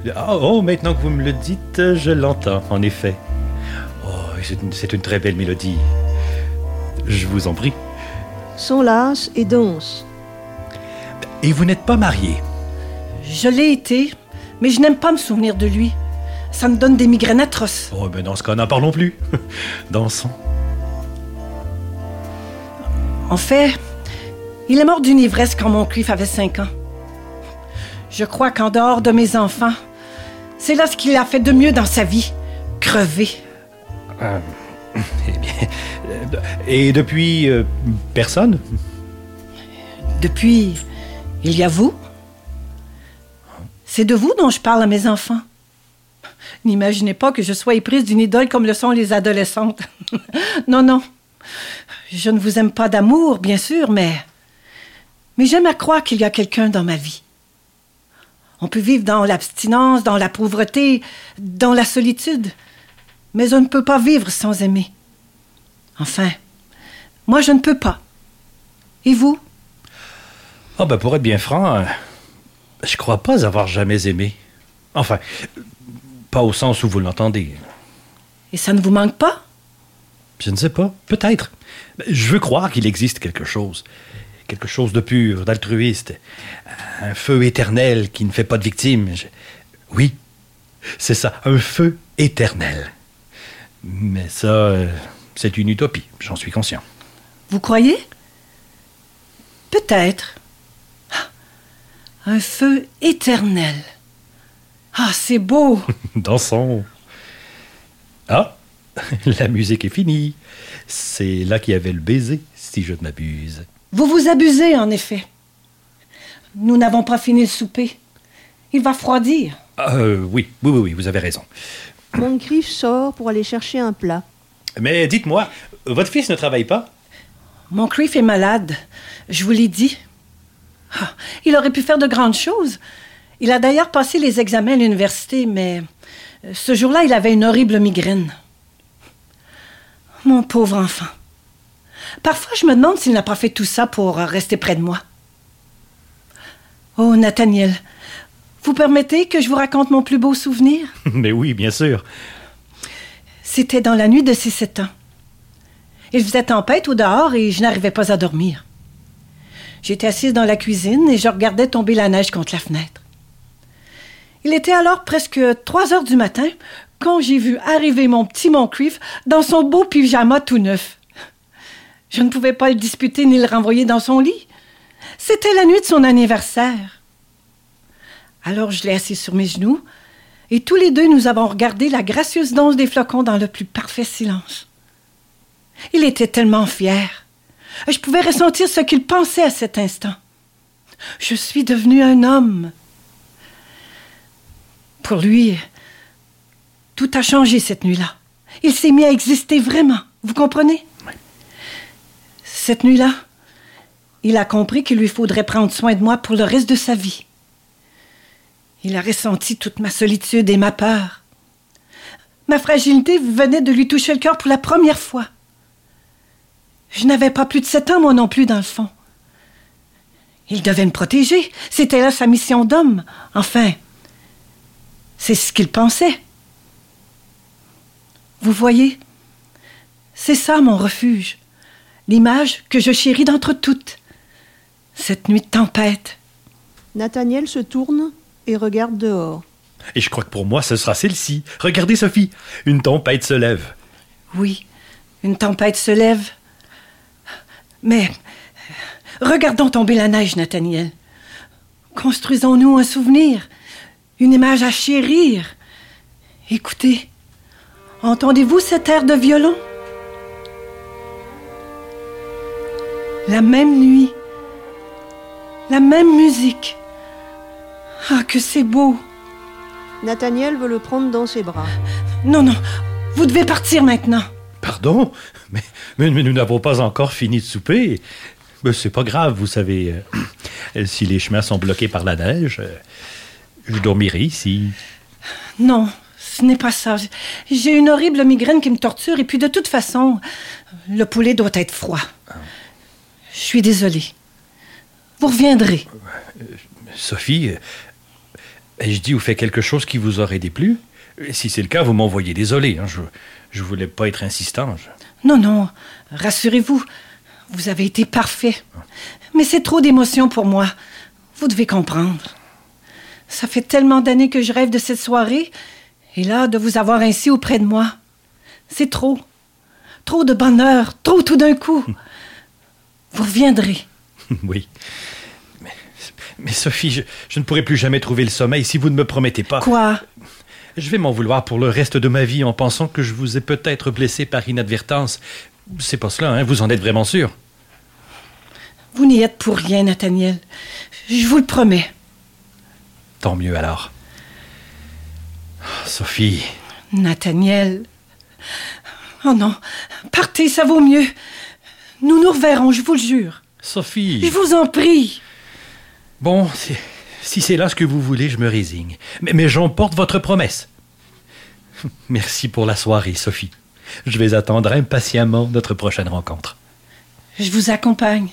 oui. Ah, oh, maintenant que vous me le dites, je l'entends, en effet. Oh, c'est une, c'est une très belle mélodie. Je vous en prie. s'enlacent et dansent. Et vous n'êtes pas marié? Je l'ai été, mais je n'aime pas me souvenir de lui. Ça me donne des migraines atroces. Oh, mais dans ce cas, n'en parlons plus. Dansons. En fait, il est mort d'une ivresse quand mon cuif avait cinq ans. Je crois qu'en dehors de mes enfants, c'est là ce qu'il a fait de mieux dans sa vie. Crever. Eh bien. euh, Et depuis, euh, personne? Depuis, il y a vous. C'est de vous dont je parle à mes enfants. N'imaginez pas que je sois éprise d'une idole comme le sont les adolescentes. non, non. Je ne vous aime pas d'amour, bien sûr, mais... Mais j'aime à croire qu'il y a quelqu'un dans ma vie. On peut vivre dans l'abstinence, dans la pauvreté, dans la solitude, mais on ne peut pas vivre sans aimer. Enfin, moi je ne peux pas. Et vous? Ah, ben, pour être bien franc, euh, je crois pas avoir jamais aimé. Enfin, pas au sens où vous l'entendez. Et ça ne vous manque pas? Je ne sais pas. Peut-être. Je veux croire qu'il existe quelque chose. Quelque chose de pur, d'altruiste. Un feu éternel qui ne fait pas de victimes. Je- Oui, c'est ça, un feu éternel. Mais ça, euh, c'est une utopie, j'en suis conscient. Vous croyez? Peut-être. Ah, Un feu éternel. Ah, c'est beau. Dansons. Ah, la musique est finie. C'est là qu'il y avait le baiser, si je ne m'abuse. Vous vous abusez, en effet. Nous n'avons pas fini le souper. Il va froidir. Ah, euh, oui, oui, oui, oui, vous avez raison. Moncrief sort pour aller chercher un plat. Mais dites-moi, votre fils ne travaille pas? Mon Criff est malade. Je vous l'ai dit. Ah, il aurait pu faire de grandes choses. Il a d'ailleurs passé les examens à l'université, mais euh, ce jour-là, il avait une horrible migraine. Mon pauvre enfant. Parfois, je me demande s'il n'a pas fait tout ça pour euh, rester près de moi. Oh, Nathaniel, vous permettez que je vous raconte mon plus beau souvenir? Mais oui, bien sûr. C'était dans la nuit de ses sept ans. Il faisait tempête au dehors et je n'arrivais pas à dormir. J'étais assise dans la cuisine et je regardais tomber la neige contre la fenêtre. Il était alors presque trois heures du matin quand j'ai vu arriver mon petit Moncrief dans son beau pyjama tout neuf. Je ne pouvais pas le disputer ni le renvoyer dans son lit. C'était la nuit de son anniversaire. Alors je l'ai assis sur mes genoux et tous les deux nous avons regardé la gracieuse danse des flocons dans le plus parfait silence. Il était tellement fier. Je pouvais ressentir ce qu'il pensait à cet instant. Je suis devenu un homme. Pour lui, tout a changé cette nuit-là. Il s'est mis à exister vraiment. Vous comprenez? Cette nuit-là, il a compris qu'il lui faudrait prendre soin de moi pour le reste de sa vie. Il a ressenti toute ma solitude et ma peur. Ma fragilité venait de lui toucher le cœur pour la première fois. Je n'avais pas plus de sept ans, moi non plus, dans le fond. Il devait me protéger. C'était là sa mission d'homme. Enfin, c'est ce qu'il pensait. Vous voyez, c'est ça mon refuge. L'image que je chéris d'entre toutes. Cette nuit de tempête. Nathaniel se tourne et regarde dehors. Et je crois que pour moi, ce sera celle-ci. Regardez, Sophie, une tempête se lève. Oui, une tempête se lève. Mais regardons tomber la neige, Nathaniel. Construisons-nous un souvenir, une image à chérir. Écoutez, entendez-vous cet air de violon? La même nuit. La même musique. Ah, que c'est beau. Nathaniel veut le prendre dans ses bras. Non, non, vous devez partir maintenant. Pardon? Mais, mais, mais nous n'avons pas encore fini de souper. Mais c'est pas grave, vous savez. euh, si les chemins sont bloqués par la neige, euh, je dormirai ici. Non, ce n'est pas ça. J'ai une horrible migraine qui me torture et puis de toute façon, le poulet doit être froid. Je suis désolée. Vous reviendrez. Sophie, ai-je dit ou fait quelque chose qui vous aurait déplu? Si c'est le cas, vous m'envoyez désolé. hein, je, je voulais pas être insistant. je- Non, non, rassurez-vous. Vous avez été parfait. Mais c'est trop d'émotions pour moi. Vous devez comprendre. Ça fait tellement d'années que je rêve de cette soirée. Et là, de vous avoir ainsi auprès de moi. C'est trop. Trop de bonheur. Trop tout d'un coup. Vous reviendrez. oui. Mais, mais Sophie, je, je ne pourrai plus jamais trouver le sommeil si vous ne me promettez pas. Quoi? Je vais m'en vouloir pour le reste de ma vie en pensant que je vous ai peut-être blessé par inadvertance. C'est pas cela, hein, vous en êtes vraiment sûr? Vous n'y êtes pour rien, Nathaniel. Je vous le promets. Tant mieux alors. Sophie, Nathaniel. Oh non, partez, ça vaut mieux. Nous nous reverrons, je vous le jure. Sophie. Je vous en prie. Bon, si, c'est là ce que vous voulez, je me résigne. Mais, mais j'emporte votre promesse. Merci pour la soirée, Sophie. Je vais attendre impatiemment notre prochaine rencontre. Je vous accompagne.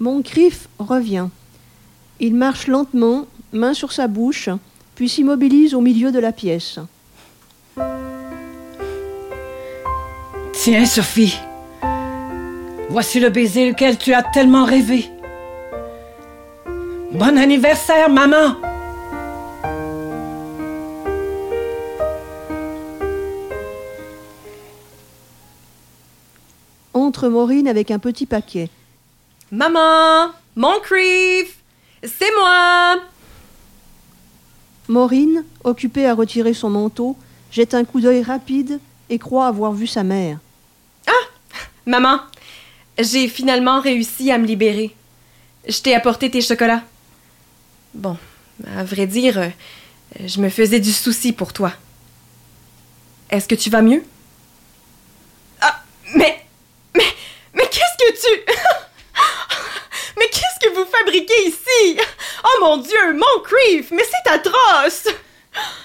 Moncrief revient. Il marche lentement, main sur sa bouche, puis s'immobilise au milieu de la pièce. Tiens, Sophie. Voici le baiser auquel tu as tellement rêvé. Bon anniversaire, maman. Entre Maureen avec un petit paquet. Maman! Moncrief! C'est moi! Maureen, occupée à retirer son manteau, jette un coup d'œil rapide et croit avoir vu sa mère. Maman, j'ai finalement réussi à me libérer. Je t'ai apporté tes chocolats. Bon, à vrai dire, euh, je me faisais du souci pour toi. Est-ce que tu vas mieux? Ah, mais, mais, mais qu'est-ce que tu... vous fabriquez ici? Oh mon Dieu, mon grief, mais c'est atroce!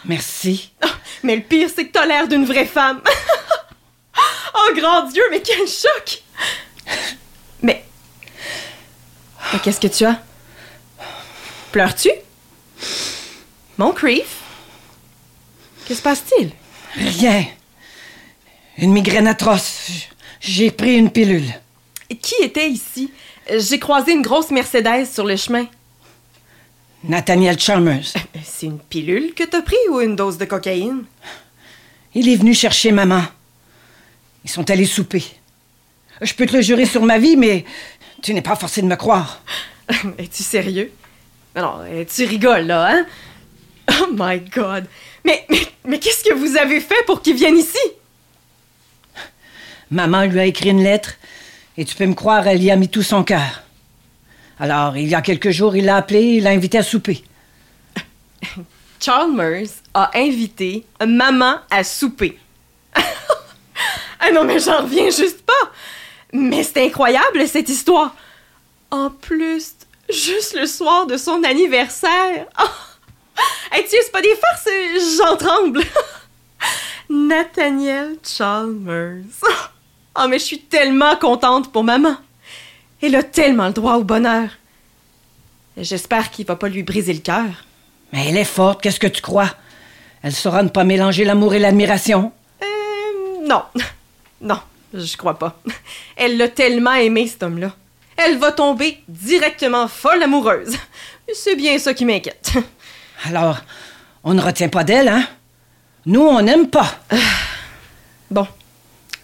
Merci. Ah, Mais le pire, c'est que t'as l'air d'une vraie femme. oh grand Dieu, mais quel choc! Mais. Mais qu'est-ce que tu as? Pleures-tu? Mon grief? Que se passe-t-il? Rien. Une migraine atroce. J'ai pris une pilule. Qui était ici? J'ai croisé une grosse Mercedes sur le chemin. Nathaniel Chalmers. C'est une pilule que t'as pris ou une dose de cocaïne? Il est venu chercher maman. Ils sont allés souper. Je peux te le jurer sur ma vie, mais tu n'es pas forcé de me croire. Es-tu sérieux? Alors, tu rigoles, là, hein? Oh my God! Mais, mais, mais qu'est-ce que vous avez fait pour qu'il vienne ici? Maman lui a écrit une lettre et tu peux me croire, elle y a mis tout son cœur. Alors, il y a quelques jours, il l'a appelé il l'a invité à souper. Chalmers a invité maman à souper. ah non, mais j'en reviens juste pas! Mais c'est incroyable, cette histoire! En plus, juste le soir de son anniversaire! Oh. Hey, tu c'est pas des farces, j'en tremble! Nathaniel Chalmers. Oh, mais je suis tellement contente pour maman. Elle a tellement le droit au bonheur. J'espère qu'il va pas lui briser le cœur. Mais elle est forte, qu'est-ce que tu crois? Elle saura ne pas mélanger l'amour et l'admiration? Euh, non. Non, je crois pas. Elle l'a tellement aimé, cet homme-là. Elle va tomber directement folle amoureuse. C'est bien ça qui m'inquiète. Alors, on ne retient pas d'elle, hein? Nous, on n'aime pas. Bon,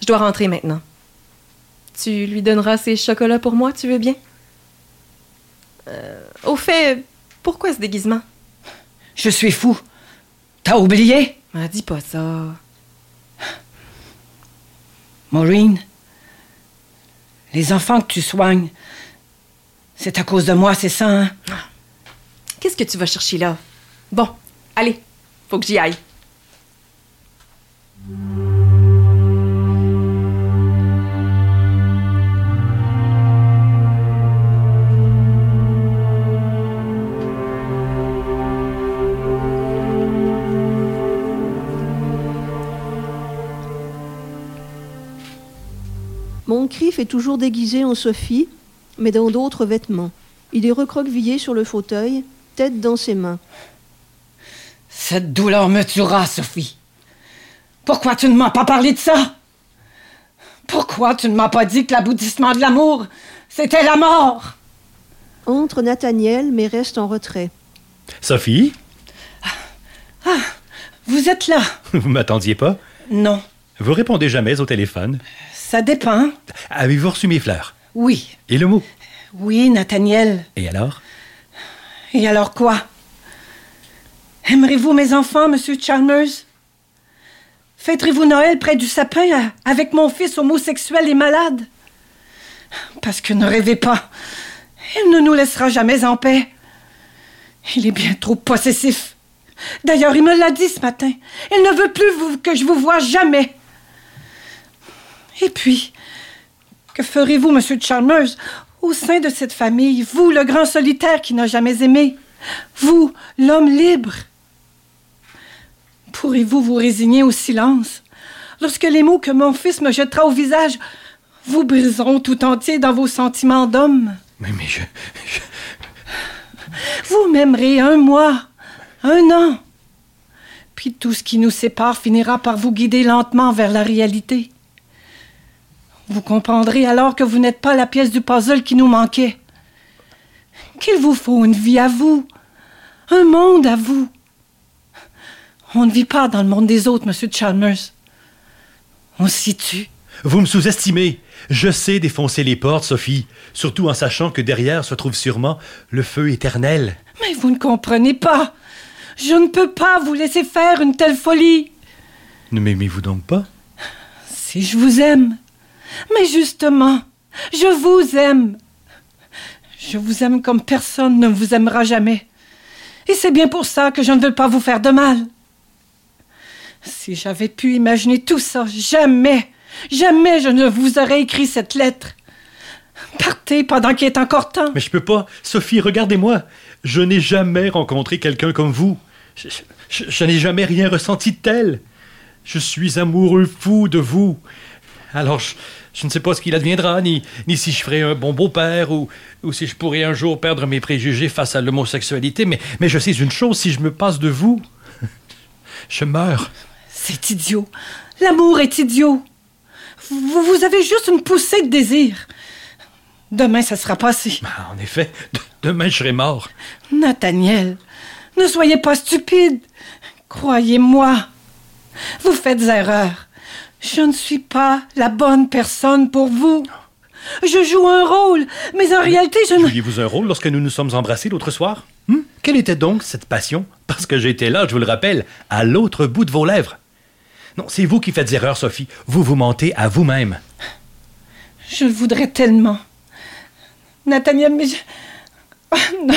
je dois rentrer maintenant. Tu lui donneras ses chocolats pour moi, tu veux bien? Euh, au fait, Pourquoi ce déguisement? Je suis fou. T'as oublié? Ah, dis pas ça. Maureen, les enfants que tu soignes, c'est à cause de moi, c'est ça, hein? Qu'est-ce que tu vas chercher là? Bon, allez, faut que j'y aille. Moncrief est toujours déguisé en Sophie, mais dans d'autres vêtements. Il est recroquevillé sur le fauteuil, tête dans ses mains. Cette douleur me tuera, Sophie. Pourquoi tu ne m'as pas parlé de ça? Pourquoi tu ne m'as pas dit que l'aboutissement de l'amour, c'était la mort? Entre Nathaniel, mais reste en retrait. Sophie, Vous êtes là? vous m'attendiez pas? Non. Vous répondez jamais au téléphone? Ça dépend. Avez-vous reçu mes fleurs? Oui. Et le mot? Oui, Nathaniel. Et alors? Et alors quoi? Aimerez-vous mes enfants, Monsieur Chalmers? Fêterez-vous Noël près du sapin euh, avec mon fils homosexuel et malade? Parce que ne rêvez pas, il ne nous laissera jamais en paix. Il est bien trop possessif. D'ailleurs, il me l'a dit ce matin. Il ne veut plus vous- que je vous voie jamais. Et puis, que ferez-vous, Monsieur Chalmers, au sein de cette famille, vous, le grand solitaire qui n'a jamais aimé, vous, l'homme libre? Pourrez-vous vous résigner au silence? Lorsque les mots que mon fils me jettera au visage vous briseront tout entier dans vos sentiments d'homme? Mais, mais je, je- Vous m'aimerez un mois, un an. Puis tout ce qui nous sépare finira par vous guider lentement vers la réalité. Vous comprendrez alors que vous n'êtes pas la pièce du puzzle qui nous manquait. Qu'il vous faut une vie à vous, un monde à vous. On ne vit pas dans le monde des autres, Monsieur Chalmers. On s'y tue. Vous me sous-estimez. Je sais défoncer les portes, Sophie, surtout en sachant que derrière se trouve sûrement le feu éternel. Mais vous ne comprenez pas. Je ne peux pas vous laisser faire une telle folie. Ne m'aimez-vous donc pas? Si je vous aime. Mais justement, je vous aime. Je vous aime comme personne ne vous aimera jamais. Et c'est bien pour ça que je ne veux pas vous faire de mal. Si j'avais pu imaginer tout ça, jamais, jamais je ne vous aurais écrit cette lettre. Partez pendant qu'il est encore temps. Mais je peux pas. Sophie, regardez-moi. Je n'ai jamais rencontré quelqu'un comme vous. Je, n'ai jamais rien ressenti de tel. Je suis amoureux fou de vous. Alors, je, je ne sais pas ce qu'il adviendra, ni, ni si je ferai un bon beau-père, ou, ou si je pourrai un jour perdre mes préjugés face à l'homosexualité, mais, mais je sais une chose, si je me passe de vous, je meurs. C'est idiot. L'amour est idiot. Vous, vous avez juste une poussée de désir. Demain, ça sera passé. Ah, En effet, de- demain je serai mort. Nathaniel, ne soyez pas stupide. Croyez-moi. Vous faites erreur. Je ne suis pas la bonne personne pour vous. Je joue un rôle, mais en réalité, je ne... Jouiez-vous un rôle lorsque nous nous sommes embrassés l'autre soir? Hmm? Quelle était donc cette passion? Parce que j'étais là, je vous le rappelle, à l'autre bout de vos lèvres. Non, c'est vous qui faites erreur, Sophie. Vous vous mentez à vous-même. Je le voudrais tellement. Nathaniel, mais je... Ah, non.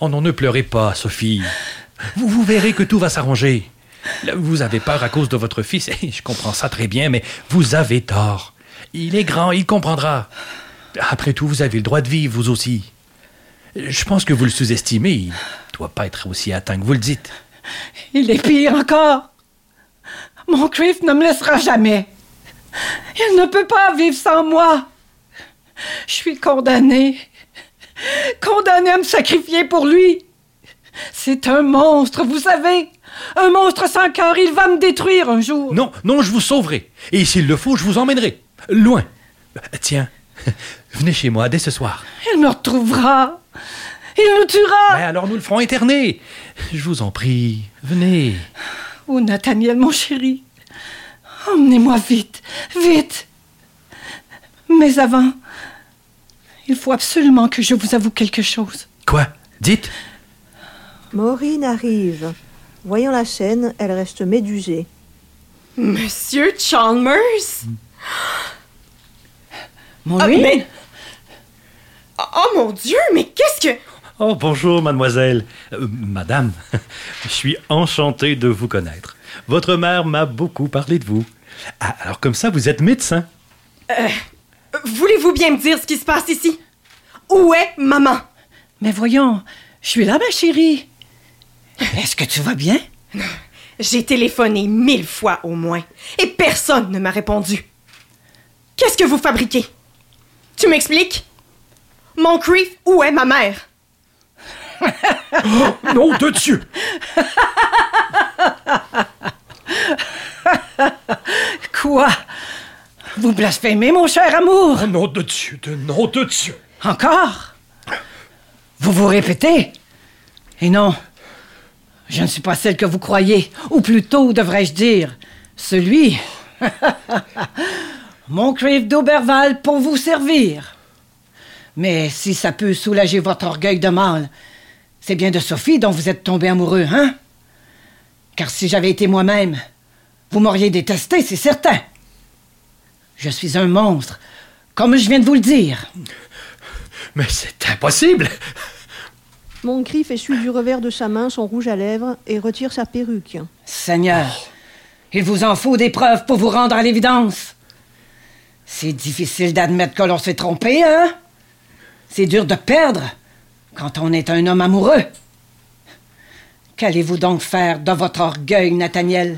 Oh non, ne pleurez pas, Sophie. Vous, vous verrez que tout va s'arranger. Vous avez peur à cause de votre fils, et je comprends ça très bien, mais vous avez tort. Il est grand, il comprendra. Après tout, vous avez le droit de vivre, vous aussi. Je pense que vous le sous-estimez. Il doit pas être aussi atteint que vous le dites. Il est pire encore. Mon Criff ne me laissera jamais. Il ne peut pas vivre sans moi. Je suis condamnée. Condamnée à me sacrifier pour lui. C'est un monstre, vous savez. Un monstre sans cœur. Il va me détruire un jour. Non, non, je vous sauverai. Et s'il le faut, je vous emmènerai. Loin. Tiens, venez chez moi dès ce soir. Il me retrouvera. Il nous tuera. Mais alors nous le ferons éterner. Je vous en prie, venez. Oh, Nathaniel, mon chéri. Emmenez-moi vite, vite. Mais avant, il faut absolument que je vous avoue quelque chose. Quoi? Dites Maureen arrive. Voyant la scène, elle reste médusée. Monsieur Chalmers? Maureen? Ah, mais- Oh mon Dieu, mais qu'est-ce que... Oh, bonjour, mademoiselle. Euh, madame, je suis enchanté de vous connaître. Votre mère m'a beaucoup parlé de vous. Ah, alors comme ça, vous êtes médecin Voulez-vous bien me dire ce qui se passe ici? Où est maman? Mais voyons, je suis là, ma chérie. Est-ce que tu vas bien? J'ai téléphoné mille fois au moins et personne ne m'a répondu. Qu'est-ce que vous fabriquez? Tu m'expliques? Moncrief, où est ma mère? Non, de Dieu Quoi? Vous blasphémez, mon cher amour? Oh, nom de Dieu, de nom de Dieu Encore? Vous vous répétez? Et non, je ne suis pas celle que vous croyez, ou plutôt, devrais-je dire, celui. Mon crève d'Auberval pour vous servir. Mais si ça peut soulager votre orgueil de mâle, c'est bien de Sophie dont vous êtes tombé amoureux, hein? Car si j'avais été moi-même, vous m'auriez détesté, c'est certain. Je suis un monstre, comme je viens de vous le dire. Mais c'est impossible Moncrief essuie du revers de sa main son rouge à lèvres et retire sa perruque. Seigneur, il vous en faut des preuves pour vous rendre à l'évidence. C'est difficile d'admettre que l'on s'est trompé, hein? C'est dur de perdre quand on est un homme amoureux. Qu'allez-vous donc faire de votre orgueil, Nathaniel?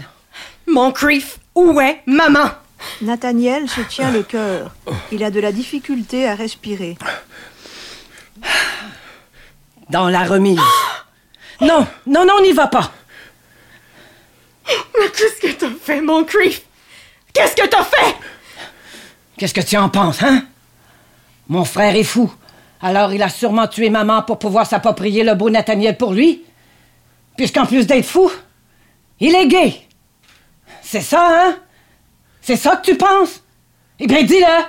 Moncrief, où est maman? Nathaniel se tient le cœur. Il a de la difficulté à respirer. Dans la remise. Non, non, non, n'y va pas. Mais qu'est-ce que t'as fait, Moncrief? Qu'est-ce que t'as fait? Qu'est-ce que tu en penses, hein? Mon frère est fou. Alors il a sûrement tué maman pour pouvoir s'approprier le beau Nathaniel pour lui. Puisqu'en plus d'être fou, il est gay. C'est ça, hein? C'est ça que tu penses? Eh bien, dis-le!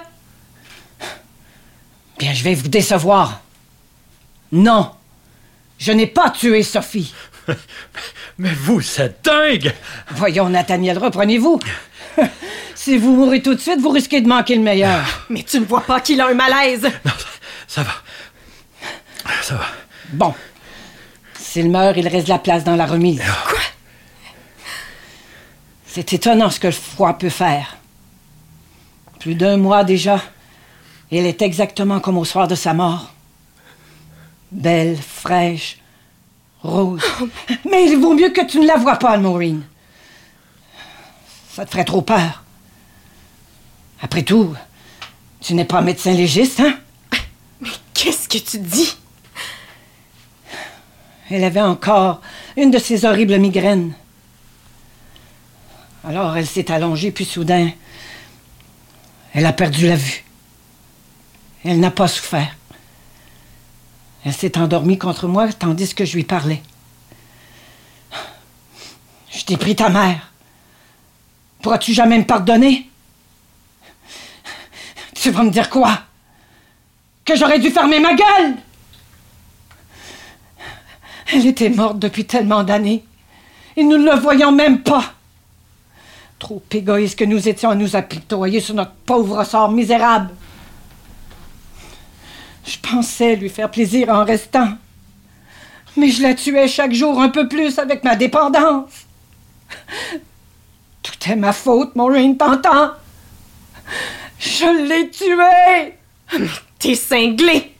Bien, je vais vous décevoir. Non, je n'ai pas tué Sophie. Mais vous êtes dingue Voyons, Nathaniel, reprenez-vous. si vous mourrez tout de suite, vous risquez de manquer le meilleur. Mais tu ne vois pas qu'il a un malaise? Non, ça, ça va. Ça va. Bon. S'il meurt, il reste de la place dans la remise. Quoi? C'est étonnant ce que le froid peut faire. Plus d'un mois déjà, elle est exactement comme au soir de sa mort. Belle, fraîche, rose. Mais il vaut mieux que tu ne la vois pas, Maureen. Ça te ferait trop peur. Après tout, tu n'es pas médecin légiste, hein? Qu'est-ce que tu dis? Elle avait encore une de ces horribles migraines. Alors elle s'est allongée, puis soudain, elle a perdu la vue. Elle n'a pas souffert. Elle s'est endormie contre moi tandis que je lui parlais. Je t'ai pris ta mère. Pourras-tu jamais me pardonner? Tu vas me dire quoi? Que j'aurais dû fermer ma gueule? Elle était morte depuis tellement d'années. Et nous ne le voyions même pas. Trop égoïstes que nous étions à nous apitoyer sur notre pauvre sort misérable. Je pensais lui faire plaisir en restant. Mais je la tuais chaque jour un peu plus avec ma dépendance. Tout est ma faute, Maureen, t'entends? Je l'ai tuée! T'es cinglé!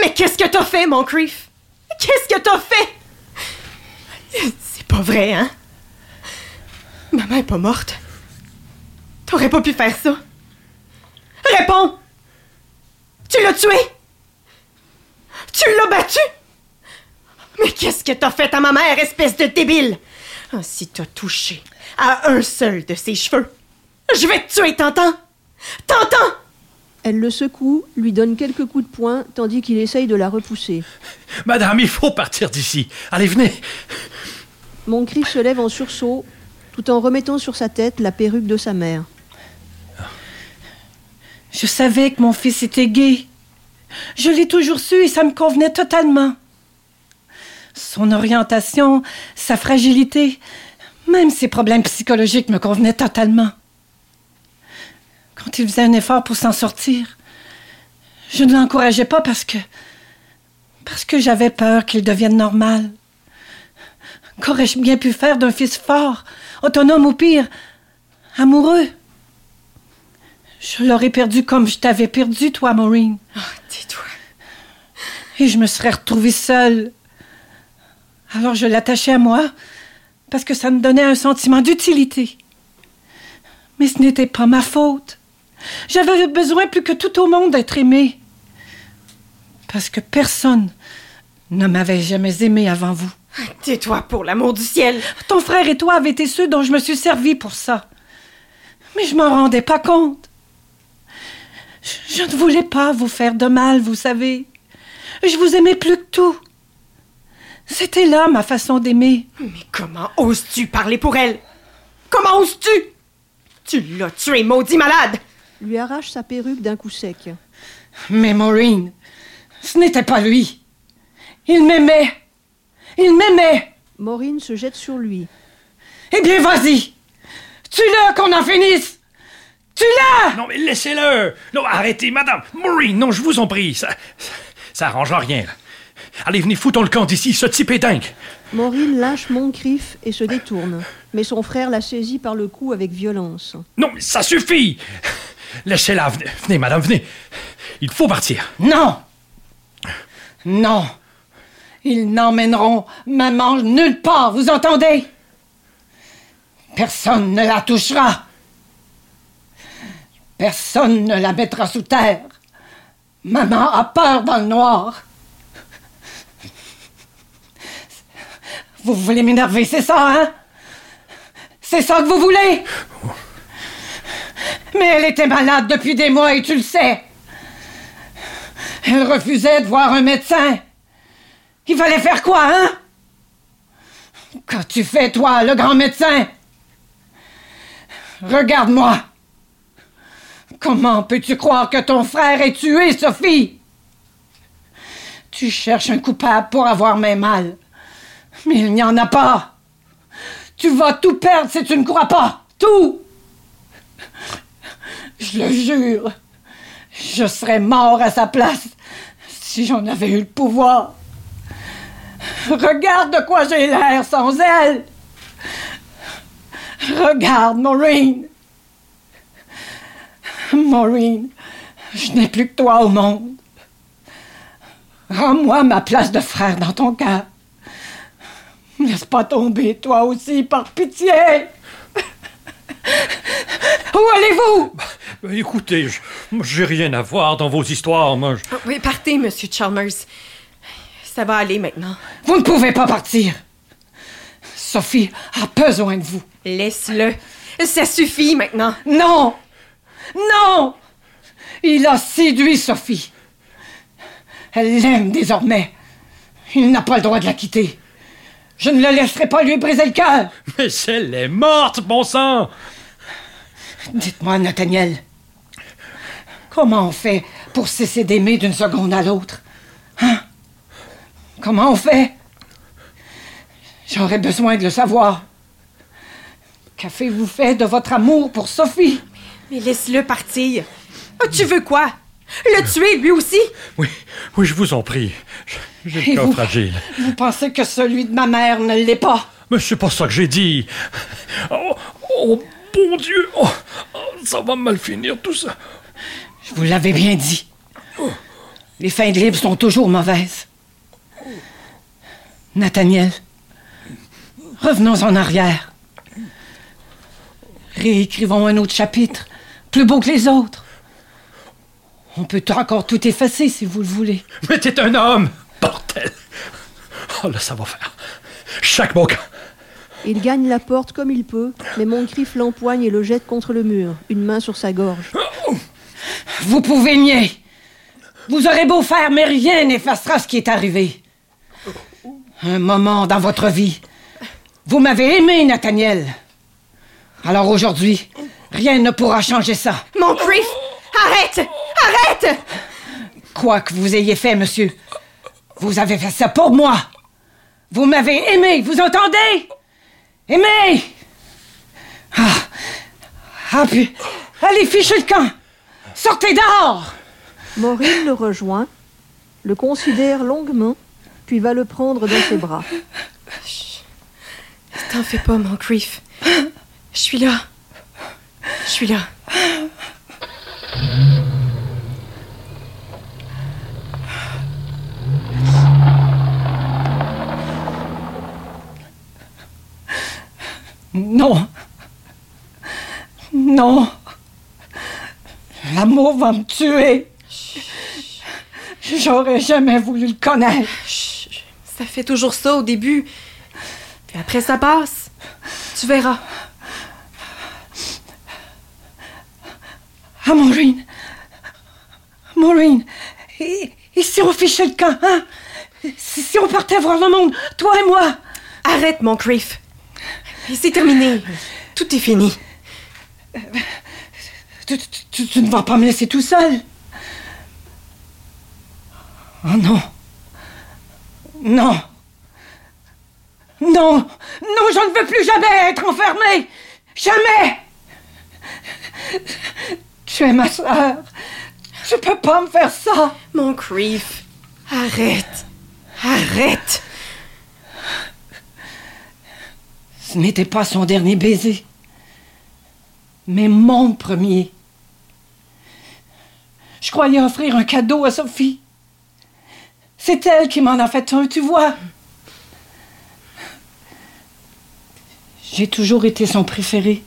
Mais qu'est-ce que t'as fait, Moncrief? Qu'est-ce que t'as fait? C'est pas vrai, hein? Maman est pas morte. T'aurais pas pu faire ça. Réponds! Tu l'as tué? Tu l'as battu? Mais qu'est-ce que t'as fait à ma mère, espèce de débile? Ah, si t'as touché à un seul de ses cheveux, je vais te tuer, t'entends? T'entends? Elle le secoue, lui donne quelques coups de poing, tandis qu'il essaye de la repousser. Madame, il faut partir d'ici. Allez, venez. Moncrief se lève en sursaut, tout en remettant sur sa tête la perruque de sa mère. Je savais que mon fils était gay. Je l'ai toujours su et ça me convenait totalement. Son orientation, sa fragilité, même ses problèmes psychologiques me convenaient totalement. Quand il faisait un effort pour s'en sortir, je ne l'encourageais pas parce que. parce que j'avais peur qu'il devienne normal. Qu'aurais-je bien pu faire d'un fils fort, autonome ou pire, amoureux? Je l'aurais perdu comme je t'avais perdu, toi, Maureen. Oh, tais-toi. Et je me serais retrouvée seule. Alors je l'attachais à moi parce que ça me donnait un sentiment d'utilité. Mais ce n'était pas ma faute. J'avais besoin plus que tout au monde d'être aimée. Parce que personne ne m'avait jamais aimée avant vous. Tais-toi, pour l'amour du ciel. Ton frère et toi avez été ceux dont je me suis servi pour ça. Mais je m'en rendais pas compte. Je, ne voulais pas vous faire de mal, vous savez. Je vous aimais plus que tout. C'était là ma façon d'aimer. Mais comment oses-tu parler pour elle? Comment oses-tu? Tu l'as tué, maudit malade! Lui arrache sa perruque d'un coup sec. Mais Maureen, ce n'était pas lui. Il m'aimait. Il m'aimait. Maureen se jette sur lui. Eh bien, vas-y. Tue-le qu'on en finisse? Tue-le. Non, mais laissez-le Non, arrêtez, madame Maureen, non, je vous en prie, ça... ça, ça arrangera rien. là. Allez, venez, foutons le camp d'ici, ce type est dingue Maureen lâche Moncrief et se détourne. Mais son frère la saisit par le cou avec violence. Non, mais ça suffit Laissez-la, venez, venez, madame, venez Il faut partir Non. Non. Ils n'emmèneront maman nulle part, vous entendez? Personne ne la touchera. Personne ne la mettra sous terre. Maman a peur dans le noir. Vous voulez m'énerver, c'est ça, hein? C'est ça que vous voulez? Mais elle était malade depuis des mois et tu le sais. Elle refusait de voir un médecin. Il fallait faire quoi, hein? Qu'as-tu fait, toi, le grand médecin? Regarde-moi. Comment peux-tu croire que ton frère est tué, Sophie? Tu cherches un coupable pour avoir mes mal. Mais il n'y en a pas. Tu vas tout perdre si tu ne crois pas. Tout. Je le jure. Je serais mort à sa place si j'en avais eu le pouvoir. Regarde de quoi j'ai l'air sans elle. Regarde, Maureen. Maureen, je n'ai plus que toi au monde. Rends-moi ma place de frère dans ton cœur. Laisse pas tomber, toi aussi, par pitié. Où allez-vous? Ben, Écoutez, je- moi, j'ai rien à voir dans vos histoires, moi. je- oui, partez, Monsieur Chalmers. Ça va aller maintenant. Vous ne pouvez pas partir. Sophie a besoin de vous. Laisse-le. Ça suffit maintenant. Non! Non! Il a séduit Sophie. Elle l'aime désormais. Il n'a pas le droit de la quitter. Je ne le laisserai pas lui briser le cœur. Mais elle est morte, bon sang Dites-moi, Nathaniel, comment on fait pour cesser d'aimer d'une seconde à l'autre? Hein? Comment on fait? J'aurais besoin de le savoir. Qu'avez-vous fait de votre amour pour Sophie? Mais laisse-le partir. Ah, tu veux quoi? Le tuer, lui aussi? Oui, oui, je vous en prie. Je- J'ai le cœur fragile. Vous pensez que celui de ma mère ne l'est pas? Mais c'est pas ça que j'ai dit. Oh, oh, bon Dieu oh, oh, Ça va mal finir, tout ça. Je vous l'avais bien dit. Les fins de libre sont toujours mauvaises. Nathaniel, revenons en arrière. Réécrivons un autre chapitre, plus beau que les autres. On peut encore tout effacer si vous le voulez. Mais t'es un homme Bordel Oh là, ça va faire. Chaque mon camp. Il gagne la porte comme il peut, mais Moncrief l'empoigne et le jette contre le mur, une main sur sa gorge. Vous pouvez nier. Vous aurez beau faire, mais rien n'effacera ce qui est arrivé. Un moment dans votre vie. Vous m'avez aimé, Nathaniel. Alors aujourd'hui, rien ne pourra changer ça. Mon grief! Arrête! Arrête! Quoi que vous ayez fait, monsieur, vous avez fait ça pour moi. Vous m'avez aimé, vous entendez? Aimé Ah Ah, puis... Allez, fichez le camp Sortez dehors Maureen le rejoint, le considère longuement, puis va le prendre dans ses bras. T'en fais pas, mon Criff. Je suis là. Je suis là. Non. Non. L'amour va me tuer. J'aurais jamais voulu le connaître. Ça fait toujours ça au début. Puis après, ça passe. Tu verras. Ah, Maureen. Maureen. Et, et si on fichait le camp, hein? Si, si on partait voir le monde, toi et moi? Arrête, mon. Et c'est terminé. Tout est fini. Tu, tu- tu- tu ne vas pas me laisser tout seul. Oh non. Non. Non. Non, je ne veux plus jamais être enfermé. Jamais. Tu es ma soeur. Tu peux pas me faire ça. Mon Criff. Arrête. Arrête. Ce n'était pas son dernier baiser, mais mon premier. Je croyais offrir un cadeau à Sophie. C'est elle qui m'en a fait un, tu vois. J'ai toujours été son préféré.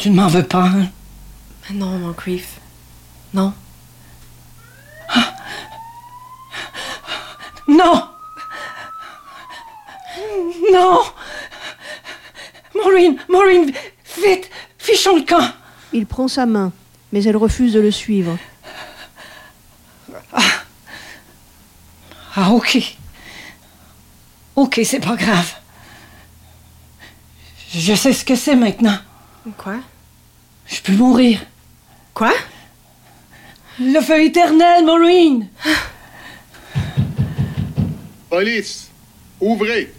Tu ne m'en veux pas, hein? Non, mon Criff. Non. Non! Non! Maureen, Maureen, vite, fichons le camp! Il prend sa main, mais elle refuse de le suivre. Ah, ok. Ok, c'est pas grave. Je sais ce que c'est maintenant. Quoi? Je peux mourir. Quoi? Le feu éternel, Maureen! Police, ouvrez.